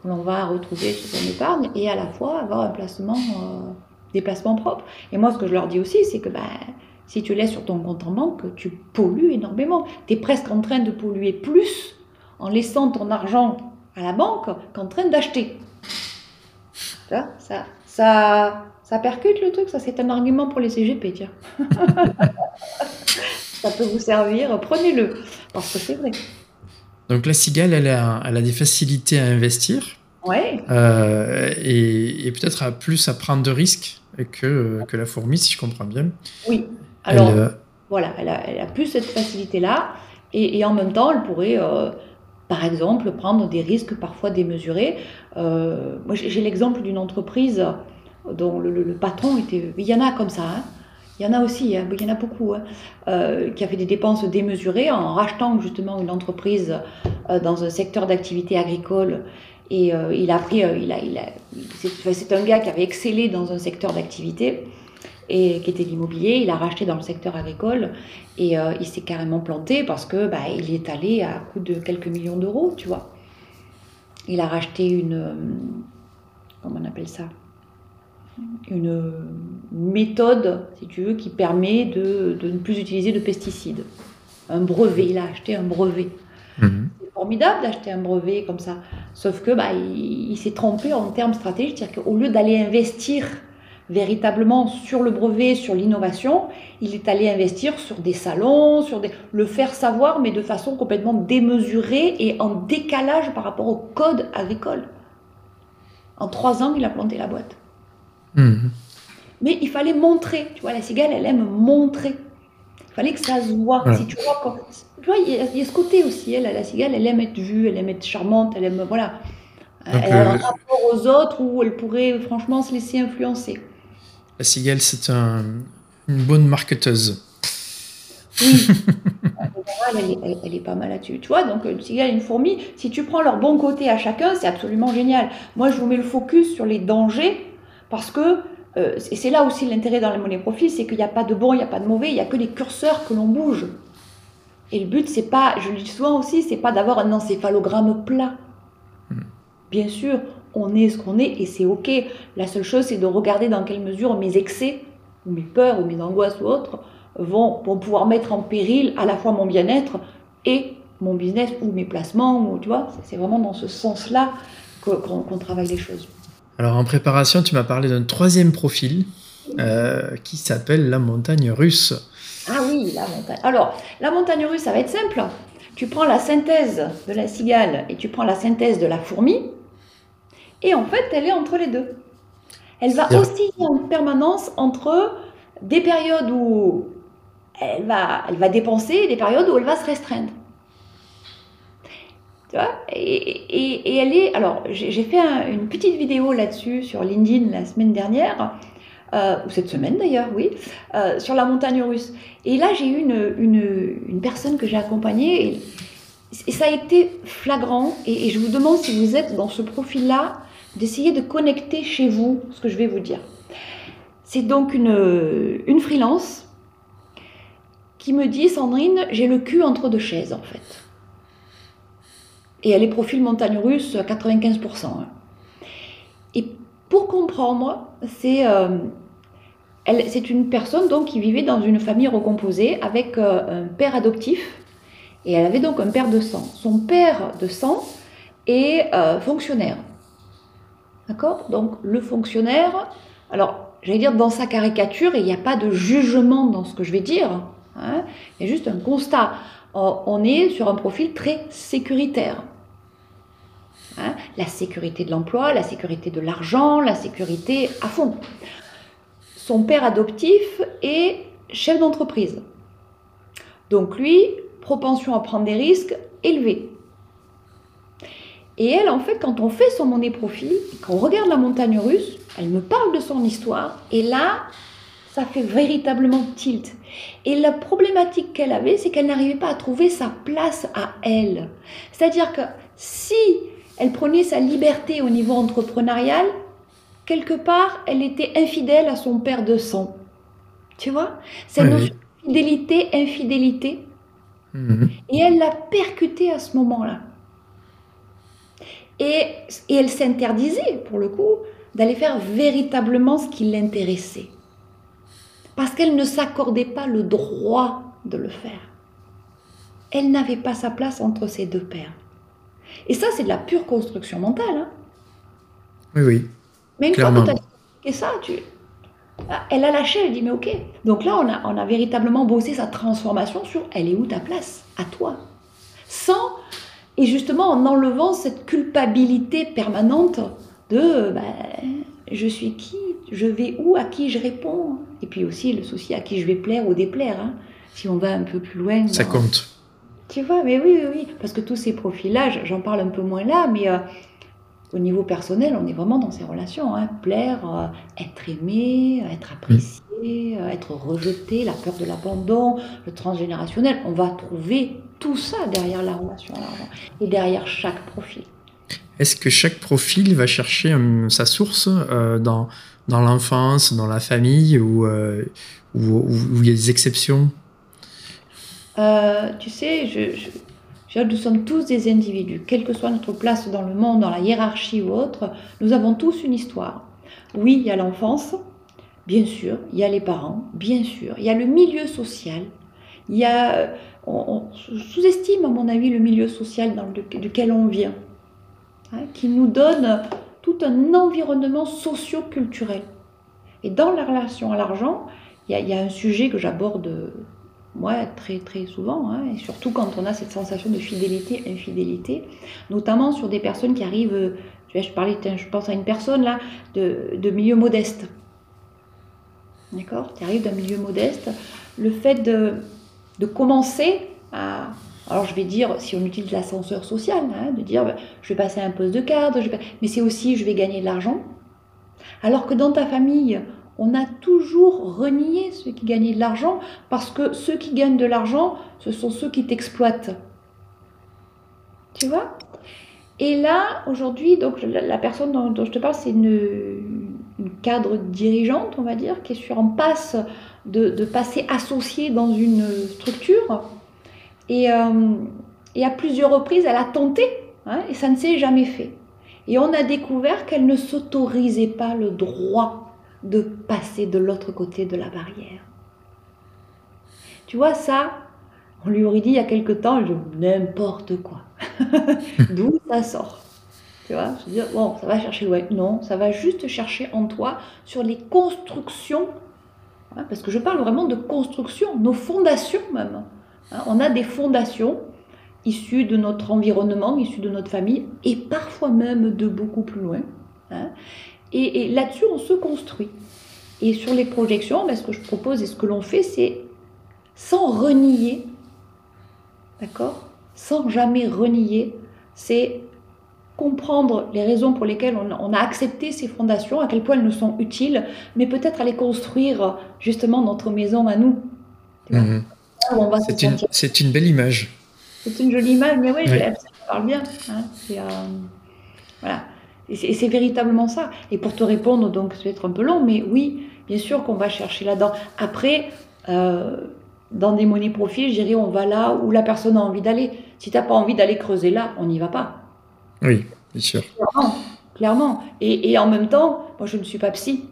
que l'on va retrouver sur son épargne, et à la fois avoir un placement, euh, des placements propres. Et moi, ce que je leur dis aussi, c'est que bah, si tu laisses sur ton compte en banque, tu pollues énormément. Tu es presque en train de polluer plus en laissant ton argent à la banque qu'en train d'acheter. Ça, ça, ça, ça percute le truc, ça c'est un argument pour les CGP, tiens. ça peut vous servir, prenez-le, parce que c'est vrai. Donc la cigale, elle a, elle a des facilités à investir. Ouais. Euh, et, peut-être à plus à prendre de risques que, que la fourmi, si je comprends bien. Oui. Alors, euh, voilà, elle a, elle a, plus cette facilité-là. Et, et, en même temps, elle pourrait, euh, par exemple, prendre des risques parfois démesurés. moi, j'ai l'exemple d'une entreprise dont le, patron était. Il y en a comme ça, hein. il y en a aussi, hein. il y en a beaucoup, hein. euh, qui a fait des dépenses démesurées en rachetant justement une entreprise euh, dans un secteur d'activité agricole. Et euh, il a pris, il a, c'est un gars qui avait excellé dans un secteur d'activité et qui était l'immobilier. Il a racheté dans le secteur agricole et il s'est carrément planté parce que bah, il est allé à coût de quelques millions d'euros, tu vois. Il a racheté une, comment on appelle ça? Une méthode, si tu veux, qui permet de, ne plus utiliser de pesticides. Un brevet, il a acheté un brevet. Mhm. C'est formidable d'acheter un brevet comme ça. Sauf que bah, il, s'est trompé en termes stratégiques, c'est-à-dire qu'au lieu d'aller investir véritablement sur le brevet, sur l'innovation, il est allé investir sur des salons, sur des... le faire savoir, mais de façon complètement démesurée et en décalage par rapport au code agricole. En trois ans, il a planté la boîte. Mhm. Mais il fallait montrer. Tu vois, la cigale, elle aime montrer. Il fallait que ça se voit. Si tu vois, tu vois, il y, a, ce côté aussi. Elle, la cigale, elle aime être vue, elle aime être charmante, elle aime, voilà. elle a un euh, rapport aux autres où elle pourrait franchement se laisser influencer. La cigale, c'est un, une bonne marketeuse. Oui. elle, est, elle, est, pas mal là-dessus. Tu vois, donc une cigale et une fourmi, si tu prends leur bon côté à chacun, c'est absolument génial. Moi, je vous mets le focus sur les dangers parce que, euh, et c'est là aussi l'intérêt dans les monnaies profil, c'est qu'il n'y a pas de bon, il n'y a pas de mauvais, il n'y a que les curseurs que l'on bouge. Et le but, c'est pas, je le dis souvent aussi, c'est pas d'avoir un encéphalogramme plat. Hmm. Bien sûr, on est ce qu'on est et c'est ok. La seule chose, c'est de regarder dans quelle mesure mes excès, ou mes peurs, ou mes angoisses ou autres, vont, pouvoir mettre en péril à la fois mon bien-être et mon business ou mes placements. tu vois, c'est vraiment dans ce sens-là qu'on travaille les choses. Alors en préparation, tu m'as parlé d'un troisième profil euh, qui s'appelle la montagne russe. Ah oui, la montagne. Alors, la montagne russe, ça va être simple. Tu prends la synthèse de la cigale et tu prends la synthèse de la fourmi, et en fait, elle est entre les deux. Elle va osciller en permanence entre des périodes où elle va, elle va dépenser et des périodes où elle va se restreindre et, elle est. Alors, j'ai fait une petite vidéo là-dessus sur LinkedIn la semaine dernière, euh, ou cette semaine d'ailleurs, oui, euh, sur la montagne russe. Et là, j'ai eu une, une, personne que j'ai accompagnée, et, ça a été flagrant. Et, je vous demande si vous êtes dans ce profil-là, d'essayer de connecter chez vous ce que je vais vous dire. C'est donc une, une freelance qui me dit Sandrine, j'ai le cul entre deux chaises en fait. Et elle est profil montagne russe à 95%. Hein. Et pour comprendre, c'est euh, c'est une personne donc qui vivait dans une famille recomposée avec euh, un père adoptif et elle avait donc un père de sang. Son père de sang est euh, fonctionnaire. D'accord? Donc le fonctionnaire, alors j'allais dire dans sa caricature, il n'y a pas de jugement dans ce que je vais dire, hein, il y a juste un constat. On est sur un profil très sécuritaire. Hein, la sécurité de l'emploi, la sécurité de l'argent, la sécurité à fond. Son père adoptif est chef d'entreprise. Donc lui, propension à prendre des risques élevée. Et elle, en fait, quand on fait son monnaie profil, quand on regarde la montagne russe, elle me parle de son histoire, et là, ça fait véritablement tilt. Et la problématique qu'elle avait, c'est qu'elle n'arrivait pas à trouver sa place à elle. C'est-à-dire que si elle prenait sa liberté au niveau entrepreneurial, quelque part, elle était infidèle à son père de sang. Tu vois? C'est une fidélité, infidélité. Mhm. Et elle l'a percuté à ce moment-là. Et, et elle s'interdisait, pour le coup, d'aller faire véritablement ce qui l'intéressait. Parce qu'elle ne s'accordait pas le droit de le faire. Elle n'avait pas sa place entre ses deux pères. Et ça, c'est de la pure construction mentale. Hein. Oui, oui. Mais une fois que tu as ça, tu... Ah, elle a lâché, elle dit mais ok. Donc là, on a, on a véritablement bossé sa transformation sur elle est où ta place? À toi. Sans, et justement en enlevant cette culpabilité permanente de ben, je suis qui Je vais où À qui je réponds Et puis aussi le souci à qui je vais plaire ou déplaire. Hein. Si on va un peu plus loin. Ça compte. Tu vois, mais oui, oui, oui. Parce que tous ces profils-là, j'en parle un peu moins là, mais euh, au niveau personnel, on est vraiment dans ces relations. Hein. Plaire, euh, être aimé, être apprécié, euh, être rejeté, la peur de l'abandon, le transgénérationnel. On va trouver tout ça derrière la relation et derrière chaque profil. Est-ce que chaque profil va chercher sa source dans, dans l'enfance, dans la famille, ou il y a des exceptions? Euh, tu sais, je, nous sommes tous des individus, quelle que soit notre place dans le monde, dans la hiérarchie ou autre, nous avons tous une histoire. Oui, il y a l'enfance, bien sûr, il y a les parents, bien sûr, il y a le milieu social, il y a, on, sous-estime à mon avis le milieu social dans lequel on vient, hein, qui nous donne tout un environnement socio-culturel. Et dans la relation à l'argent, il y, a un sujet que j'aborde moi, très très souvent, hein, et surtout quand on a cette sensation de fidélité, infidélité, notamment sur des personnes qui arrivent, je, je, parlais, je pense à une personne là, de, de milieu modeste. D'accord? Qui arrive d'un milieu modeste. Le fait de, de, commencer à. Alors je vais dire, si on utilise l'ascenseur social, hein, de dire je vais passer un poste de cadre, mais c'est aussi je vais gagner de l'argent. Alors que dans ta famille, on a toujours renié ceux qui gagnaient de l'argent parce que ceux qui gagnent de l'argent, ce sont ceux qui t'exploitent. Tu vois? Et là, aujourd'hui, donc la, personne dont, je te parle, c'est une, cadre dirigeante, on va dire, qui est sur en passe de, passer associée dans une structure. Et, euh, et, à plusieurs reprises, elle a tenté, hein, et ça ne s'est jamais fait. Et on a découvert qu'elle ne s'autorisait pas le droit de passer de l'autre côté de la barrière. Tu vois, ça, on lui aurait dit il y a quelque temps, n'importe quoi. D'où ça sort Tu vois, je veux dire, bon, ça va chercher loin. Non, ça va juste chercher en toi sur les constructions, hein, parce que je parle vraiment de construction, nos fondations même. Hein. on a des fondations issues de notre environnement, issues de notre famille, et parfois même de beaucoup plus loin. Hein. Et, là-dessus, on se construit. Et sur les projections, ben, ce que je propose et ce que l'on fait, c'est sans renier, d'accord? Sans jamais renier, c'est comprendre les raisons pour lesquelles on, a accepté ces fondations, à quel point elles nous sont utiles, mais peut-être aller construire justement notre maison à nous. Mhm. C'est une, belle image. C'est une jolie image, mais oui, ça parle bien. Hein. Euh, voilà. Et c'est véritablement ça. Et pour te répondre, donc, ça va être un peu long, mais oui, bien sûr qu'on va chercher là-dedans. Après, euh, dans des monnaies profils, je dirais, on va là où la personne a envie d'aller. Si tu n'as pas envie d'aller creuser là, on n'y va pas. Oui, bien sûr. Clairement. clairement. Et, en même temps, moi, je ne suis pas psy.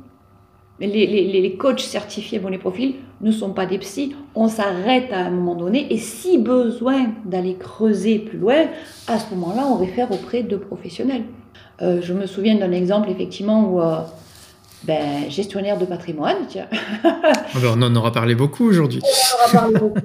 les, les, coachs certifiés Bonnet Profil ne sont pas des psys. On s'arrête à un moment donné et si besoin d'aller creuser plus loin, à ce moment-là, on réfère auprès de professionnels. Euh, je me souviens d'un exemple effectivement où euh, ben, gestionnaire de patrimoine, tiens. Ah ben, on en aura parlé beaucoup aujourd'hui. On en aura parlé beaucoup.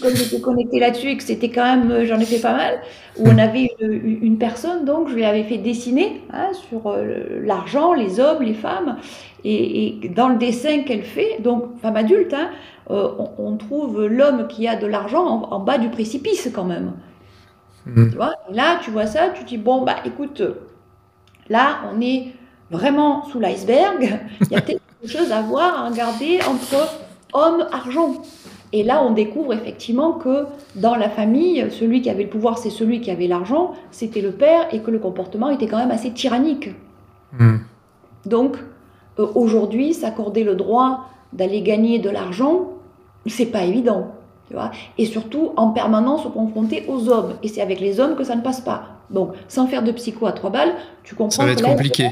comme j'étais connectée là-dessus et que c'était quand même, euh, j'en ai fait pas mal, où on avait une, personne, donc je lui avais fait dessiner hein, sur euh, l'argent, les hommes, les femmes, et, dans le dessin qu'elle fait, donc femme adulte, hein, euh, on, trouve l'homme qui a de l'argent en, bas du précipice quand même. Mmh. Tu vois et là, tu vois ça, tu dis, bon, bah écoute, là, on est vraiment sous l'iceberg, il y a peut-être quelque chose à voir, à regarder entre homme, argent. Et là, on découvre effectivement que dans la famille, celui qui avait le pouvoir, c'est celui qui avait l'argent, c'était le père, et que le comportement était quand même assez tyrannique. Hmm. Donc, euh, aujourd'hui, s'accorder le droit d'aller gagner de l'argent, c'est pas évident. Tu vois et surtout, en permanence, se confronter aux hommes. Et c'est avec les hommes que ça ne passe pas. Donc, sans faire de psycho à trois balles, tu comprends. Ça va être compliqué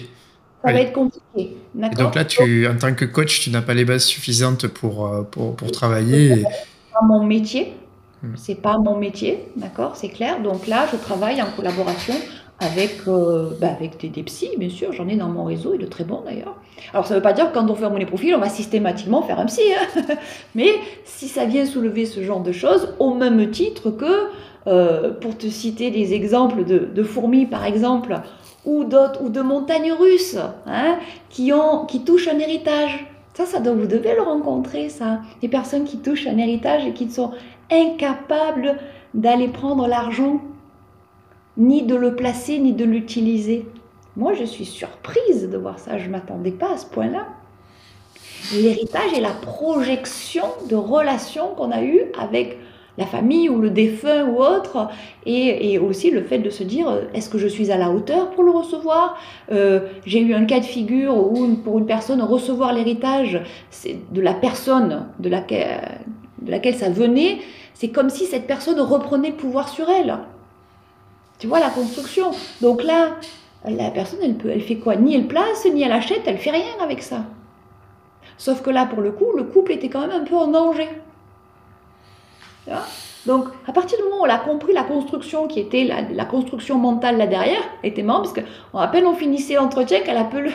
ça va être compliqué. Et donc là, tu, en tant que coach, tu n'as pas les bases suffisantes pour, euh, pour, pour travailler. Pas mon métier. Hmm. C'est pas mon métier, d'accord, c'est clair. Donc là, je travaille en collaboration avec, euh, bah, avec des, des, psys, bien sûr. J'en ai dans mon réseau et de très bons d'ailleurs. Alors ça ne veut pas dire que quand on fait mon profil, on va systématiquement faire un psy. Hein. Mais si ça vient soulever ce genre de choses, au même titre que, euh, pour te citer des exemples de, de fourmis par exemple, ou ou de montagnes russes, hein, qui, ont, qui touchent un héritage. Ça, ça vous devez le rencontrer, ça. Des personnes qui touchent un héritage et qui sont incapables d'aller prendre l'argent, ni de le placer, ni de l'utiliser. Moi, je suis surprise de voir ça. Je ne m'attendais pas à ce point-là. L'héritage est la projection de relations qu'on a eues avec la famille ou le défunt ou autre, et, aussi le fait de se dire euh, est-ce que je suis à la hauteur pour le recevoir? Euh, J'ai eu un cas de figure où pour une personne recevoir l'héritage de la personne de laquelle, de laquelle ça venait, c'est comme si cette personne reprenait le pouvoir sur elle. Tu vois la construction? Donc là, la personne, elle, peut, elle fait quoi? Ni elle place, ni elle achète, elle fait rien avec ça. Sauf que là, pour le coup, le couple était quand même un peu en danger. Donc, à partir du moment où on a compris la construction qui était la, construction mentale là derrière, était marrant parce qu'à peine on finissait l'entretien qu'elle appelle,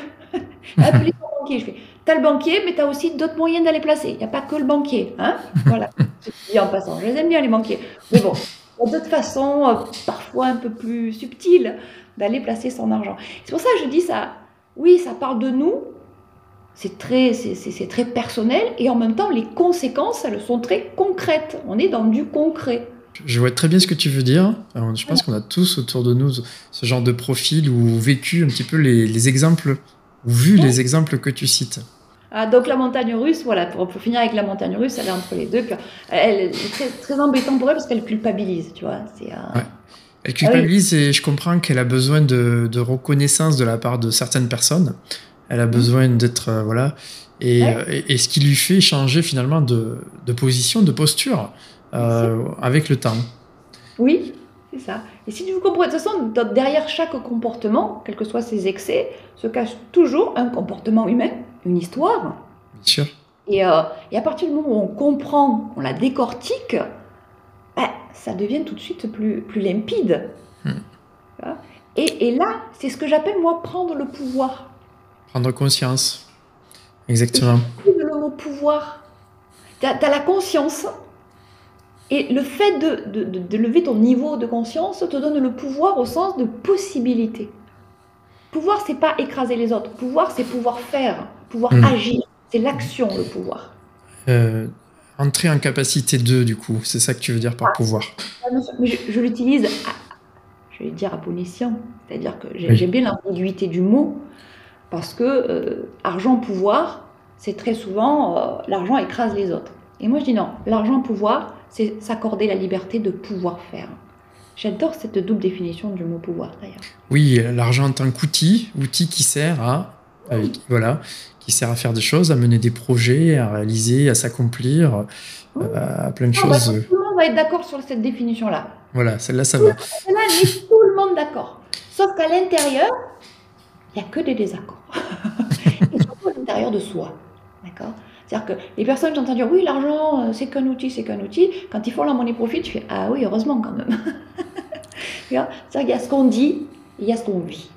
appelé son banquier. Je fais, t'as le banquier, mais t'as aussi d'autres moyens d'aller placer. Il n'y a pas que le banquier. Hein? Voilà. Je en passant, je les aime bien les banquiers. Mais bon, il y a d'autres façons, euh, parfois un peu plus subtiles, d'aller placer son argent. C'est pour ça que je dis ça. Oui, ça parle de nous, c'est très, c'est, très personnel et en même temps, les conséquences, elles sont très concrètes. On est dans du concret. Je vois très bien ce que tu veux dire. je pense qu'on a tous autour de nous ce genre de profil ou vécu un petit peu les, exemples ou vu les exemples que tu cites. Ah, donc la montagne russe, voilà, pour, finir avec la montagne russe, elle est entre les deux. elle est très, très embêtante pour elle parce qu'elle culpabilise, tu vois. C'est, euh, Elle culpabilise et je comprends qu'elle a besoin de, de, reconnaissance de la part de certaines personnes. Elle a besoin d'être euh, voilà euh, et, et, ce qui lui fait changer finalement de, de position, de posture euh, avec le temps. Oui, c'est ça. Et si vous comprenez, de toute façon, derrière chaque comportement, quels que soient ses excès, se cache toujours un comportement humain, une histoire. Bien sûr. Et, et à partir du moment où on comprend, on la décortique, bah, ça devient tout de suite plus, plus limpide. Hmm. Et, et là, c'est ce que j'appelle moi prendre le pouvoir. Prendre conscience. Exactement. Le mot pouvoir. Tu as, la conscience. Et le fait de, de, de, lever ton niveau de conscience te donne le pouvoir au sens de possibilité. Pouvoir, c'est pas écraser les autres. Pouvoir, c'est pouvoir faire, pouvoir hmm. agir. C'est l'action, le pouvoir. Euh, entrer en capacité de, du coup, c'est ça que tu veux dire par ah. pouvoir. Mais je, l'utilise, je vais dire à bon escient. C'est-à-dire que j'aime bien l'ambiguïté du mot. Parce que euh, argent, pouvoir, c'est très souvent euh, l'argent écrase les autres. Et moi je dis non, l'argent, pouvoir, c'est s'accorder la liberté de pouvoir faire. J'adore cette double définition du mot pouvoir d'ailleurs. Oui, l'argent en tant qu'outil, outil qui sert à euh, voilà, qui sert à faire des choses, à mener des projets, à réaliser, à s'accomplir, à plein de choses. tout le monde va être d'accord sur cette définition-là. Voilà, celle-là, ça va. Celle-là, tout le monde d'accord. Sauf qu'à l'intérieur, il n'y a que des désaccords. et surtout à l'intérieur de soi. D'accord? C'est-à-dire que les personnes qui entendent dire oui, l'argent, euh, c'est qu'un outil, c'est qu'un outil. Quand ils font la money profit, tu fais ah oui, heureusement quand même. C'est-à-dire qu'il y a ce qu'on dit, il y a ce qu'on vit.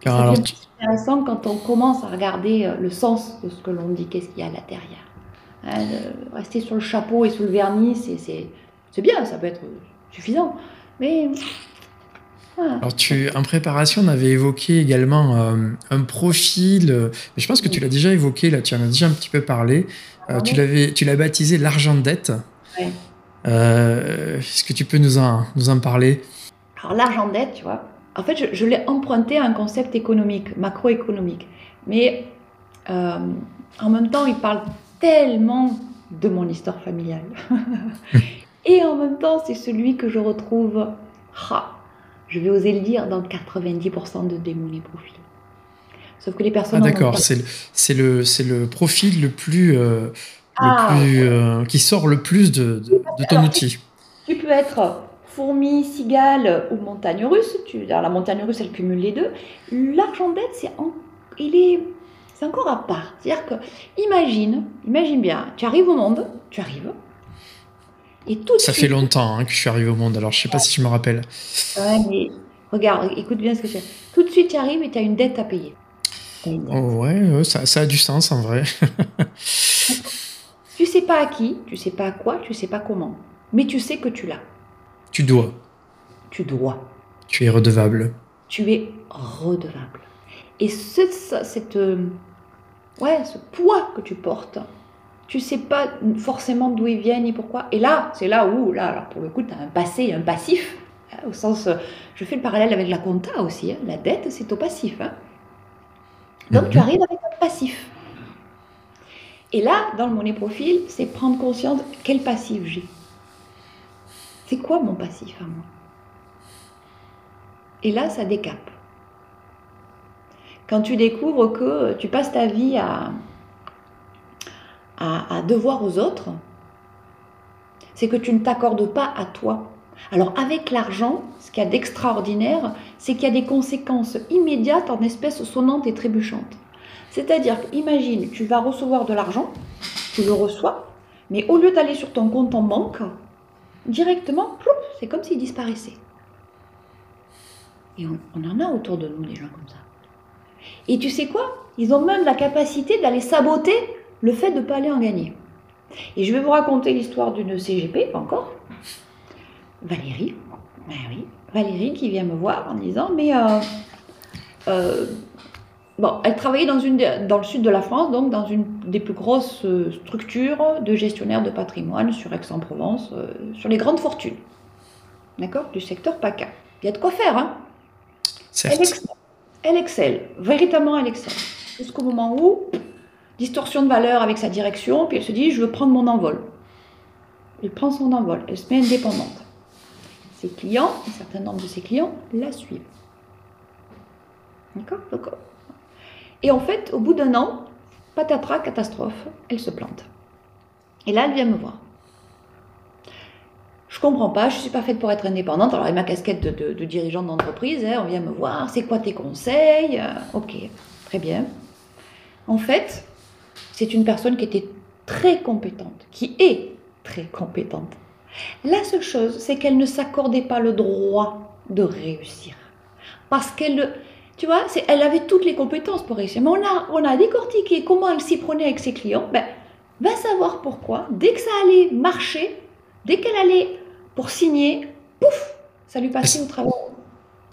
C'est intéressant quand on commence à regarder euh, le sens de ce que l'on dit, qu'est-ce qu'il y a là derrière. Hein, rester sur le chapeau et sous le vernis, c'est bien, ça peut être suffisant. Mais alors, tu, en préparation, on avait évoqué également euh, un profil, euh, je pense que tu l'as déjà évoqué, là, tu en as déjà un petit peu parlé. Euh, tu l'avais, tu l'as baptisé l'argent de dette. Est-ce que tu peux nous en, nous en parler? Alors, l'argent de dette, tu vois, en fait, je, je l'ai emprunté à un concept économique, macroéconomique. Mais en même temps, il parle tellement de mon histoire familiale. Et en même temps, c'est celui que je retrouve, je vais oser le dire, dans 90% de démonie profil. Sauf que les personnes. Ah, d'accord, c'est le, le, le profil le plus. Euh, ah, euh, qui sort le plus de, de, ton outil. Tu peux être fourmi, cigale ou montagne russe. Tu, la montagne russe, elle cumule les deux. L'argent d'aide, c'est il est, c'est encore à part. C'est-à-dire que, imagine, imagine bien, tu arrives au monde, tu arrives, ça fait longtemps hein, que je suis arrivé au monde, alors je sais pas si je me rappelle. Ouais, mais regarde, écoute bien ce que je Tout de suite, tu arrives et tu as une dette à payer. Oh, ouais, ça, ça, a du sens en vrai. tu sais pas à qui, tu sais pas à quoi, tu sais pas comment, mais tu sais que tu l'as. Tu dois. Tu dois. Tu es redevable. Tu es redevable. Et ce, cette, euh, ouais, ce poids que tu portes, tu sais pas forcément d'où ils viennent et pourquoi. Et là, c'est là où, là, alors pour le coup, tu as un passé et un passif. Hein, au sens, je fais le parallèle avec la compta aussi. Hein. La dette, c'est au passif. Hein. Donc tu arrives avec un passif. Et là, dans le monnaie profil, c'est prendre conscience quel passif j'ai. C'est quoi mon passif à moi? Et là, ça décape. Quand tu découvres que tu passes ta vie à, à, devoir aux autres, c'est que tu ne t'accordes pas à toi. Alors avec l'argent, ce qu'il y a d'extraordinaire, c'est qu'il y a des conséquences immédiates en espèces sonnantes et trébuchantes. C'est-à-dire, imagine, tu vas recevoir de l'argent, tu le reçois, mais au lieu d'aller sur ton compte en banque, directement, c'est comme s'il disparaissait. Et on, on, en a autour de nous des gens comme ça. Et tu sais quoi? Ils ont même la capacité d'aller saboter le fait de ne pas aller en gagner. Et je vais vous raconter l'histoire d'une CGP, encore. Valérie. Ben oui, Valérie qui vient me voir en disant Mais. Euh, euh, bon, elle travaillait dans, une, dans le sud de la France, donc dans une des plus grosses euh, structures de gestionnaire de patrimoine sur Aix-en-Provence, sur les grandes fortunes. D'accord? Du secteur PACA. Il y a de quoi faire, hein? Elle excelle. Elle excelle. Véritablement, elle excelle. Jusqu'au moment où distorsion de valeur avec sa direction, puis elle se dit, je veux prendre mon envol. Elle prend son envol, elle se met indépendante. Ses clients, un certain nombre de ses clients, la suivent. D'accord? Et en fait, au bout d'un an, patatras, catastrophe, elle se plante. Et là, elle vient me voir. Je comprends pas, je suis pas faite pour être indépendante. Alors, avec ma casquette de, dirigeante d'entreprise, hein, on vient me voir, c'est quoi tes conseils? Ok, très bien. En fait, c'est une personne qui était très compétente, qui est très compétente. La seule chose, c'est qu'elle ne s'accordait pas le droit de réussir. Parce qu'elle, tu vois, elle avait toutes les compétences pour réussir. Mais on a, on a décortiqué comment elle s'y prenait avec ses clients. Ben, va savoir pourquoi. Dès que ça allait marcher, dès qu'elle allait pour signer, pouf, ça lui passait au travail.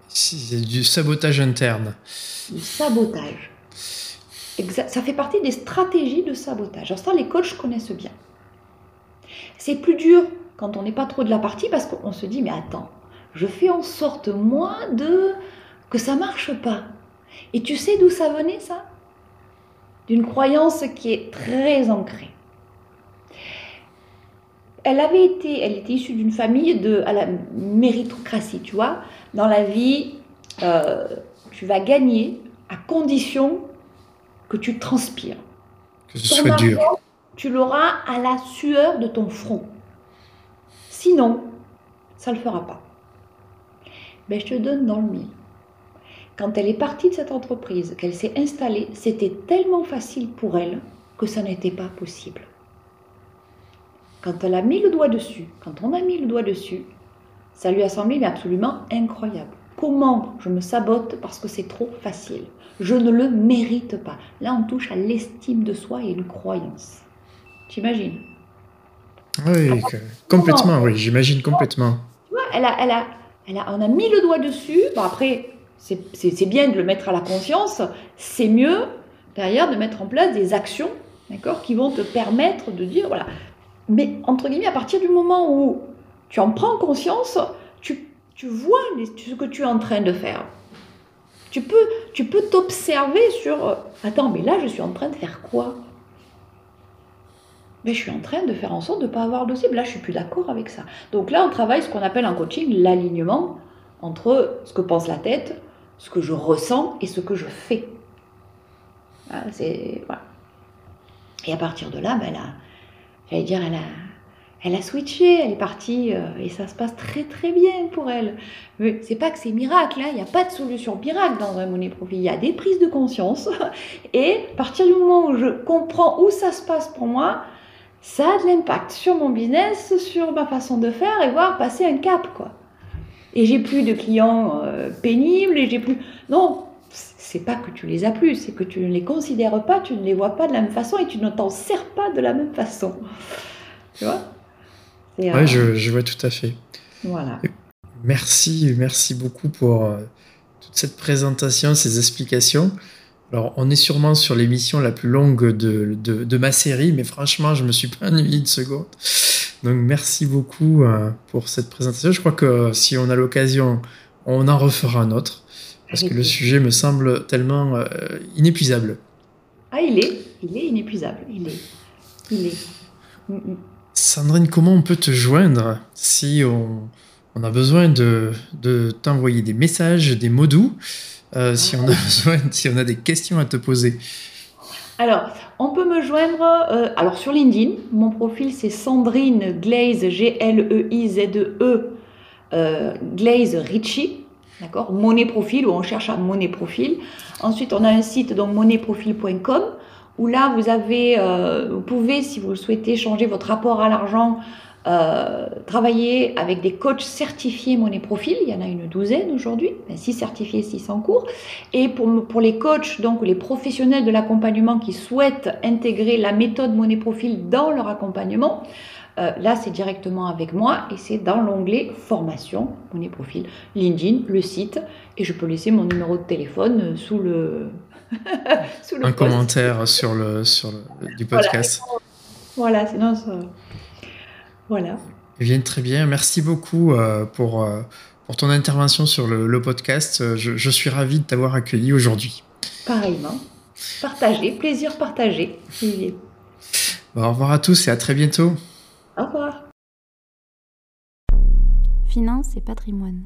C'est du sabotage interne. Du sabotage ça fait partie des stratégies de sabotage. Alors ça, les coachs connaissent bien. C'est plus dur quand on n'est pas trop de la partie parce qu'on se dit, mais attends, je fais en sorte, moi, de que ça marche pas. Et tu sais d'où ça venait, ça? D'une croyance qui est très ancrée. Elle avait été, elle était issue d'une famille de à la méritocratie, tu vois? Dans la vie, euh, tu vas gagner à condition que tu transpires. Que ce soit dur. Tu l'auras à la sueur de ton front. Sinon, ça ne le fera pas. Mais je te donne dans le mille. quand elle est partie de cette entreprise, qu'elle s'est installée, c'était tellement facile pour elle que ça n'était pas possible. Quand elle a mis le doigt dessus, quand on a mis le doigt dessus, ça lui a semblé absolument incroyable. Comment je me sabote parce que c'est trop facile Je ne le mérite pas. Là, on touche à l'estime de soi et une croyance. T'imagines? Oui, complètement, oui, j'imagine complètement. Tu vois, elle a, elle a, elle a, on a mis le doigt dessus. Bon, après, c'est bien de le mettre à la conscience. C'est mieux, derrière, de mettre en place des actions d'accord, qui vont te permettre de dire, voilà. Mais, entre guillemets, à partir du moment où tu en prends conscience, tu, tu vois ce que tu es en train de faire. Tu peux tu peux t'observer sur, euh, attends, mais là, je suis en train de faire quoi? Mais je suis en train de faire en sorte de ne pas avoir de cible. Là, je suis plus d'accord avec ça. Donc là, on travaille ce qu'on appelle en coaching l'alignement entre ce que pense la tête, ce que je ressens et ce que je fais. c'est, voilà. Et à partir de là, ben, j'allais dire, elle a, elle a switché, elle est partie euh, et ça se passe très très bien pour elle. Mais c'est pas que c'est miracle, hein, il n'y a pas de solution miracle dans un monnaie profit. Il y a des prises de conscience et à partir du moment où je comprends où ça se passe pour moi, ça a de l'impact sur mon business, sur ma façon de faire et voir passer un cap quoi. Et j'ai plus de clients euh, pénibles et j'ai plus non, c'est pas que tu les as plus, c'est que tu ne les considères pas, tu ne les vois pas de la même façon et tu ne t'en sers pas de la même façon. Tu vois? Oui, euh, je, vois tout à fait. Voilà. Merci, merci beaucoup pour euh, toute cette présentation, ces explications. Alors, on est sûrement sur l'émission la plus longue de, de, ma série, mais franchement, je me suis pas ennuyé une seconde. Donc, merci beaucoup euh, pour cette présentation. Je crois que si on a l'occasion, on en refera un autre. Parce que le sujet me semble tellement euh, inépuisable. Ah, il est, il est inépuisable, il est, il est. Mm, mm. Sandrine, comment on peut te joindre si on, a besoin de, t'envoyer des messages, des mots doux, euh, si on a besoin, si on a des questions à te poser? Alors, on peut me joindre euh, alors sur LinkedIn. Mon profil, c'est Sandrine Glaze, G-L-E-I-Z-E, -E, Glaze Ritchie. D'accord? Monnaie Profil, où on cherche à Monnaie Profil. Ensuite, on a un site, donc monnaiprofil.com, où là, vous avez, euh, vous pouvez, si vous le souhaitez, changer votre rapport à l'argent, euh, travailler avec des coachs certifiés Monnaie Profil. Il y en a une douzaine aujourd'hui, 6 certifiés, 6 en cours. Et pour, les coachs, donc les professionnels de l'accompagnement qui souhaitent intégrer la méthode Monnaie Profil dans leur accompagnement, euh, là, c'est directement avec moi et c'est dans l'onglet formation, mon profil, LinkedIn, le site, et je peux laisser mon numéro de téléphone sous le. sous le Un commentaire sur le, sur le, du podcast. Voilà, sinon ça... Voilà. Eh bien, très bien. Merci beaucoup euh, pour, pour ton intervention sur le, podcast. Je, je, suis ravi de t'avoir accueilli aujourd'hui. Pareillement. Partagé, plaisir partagé. au revoir à tous et à très bientôt. Au revoir. Finance et patrimoine.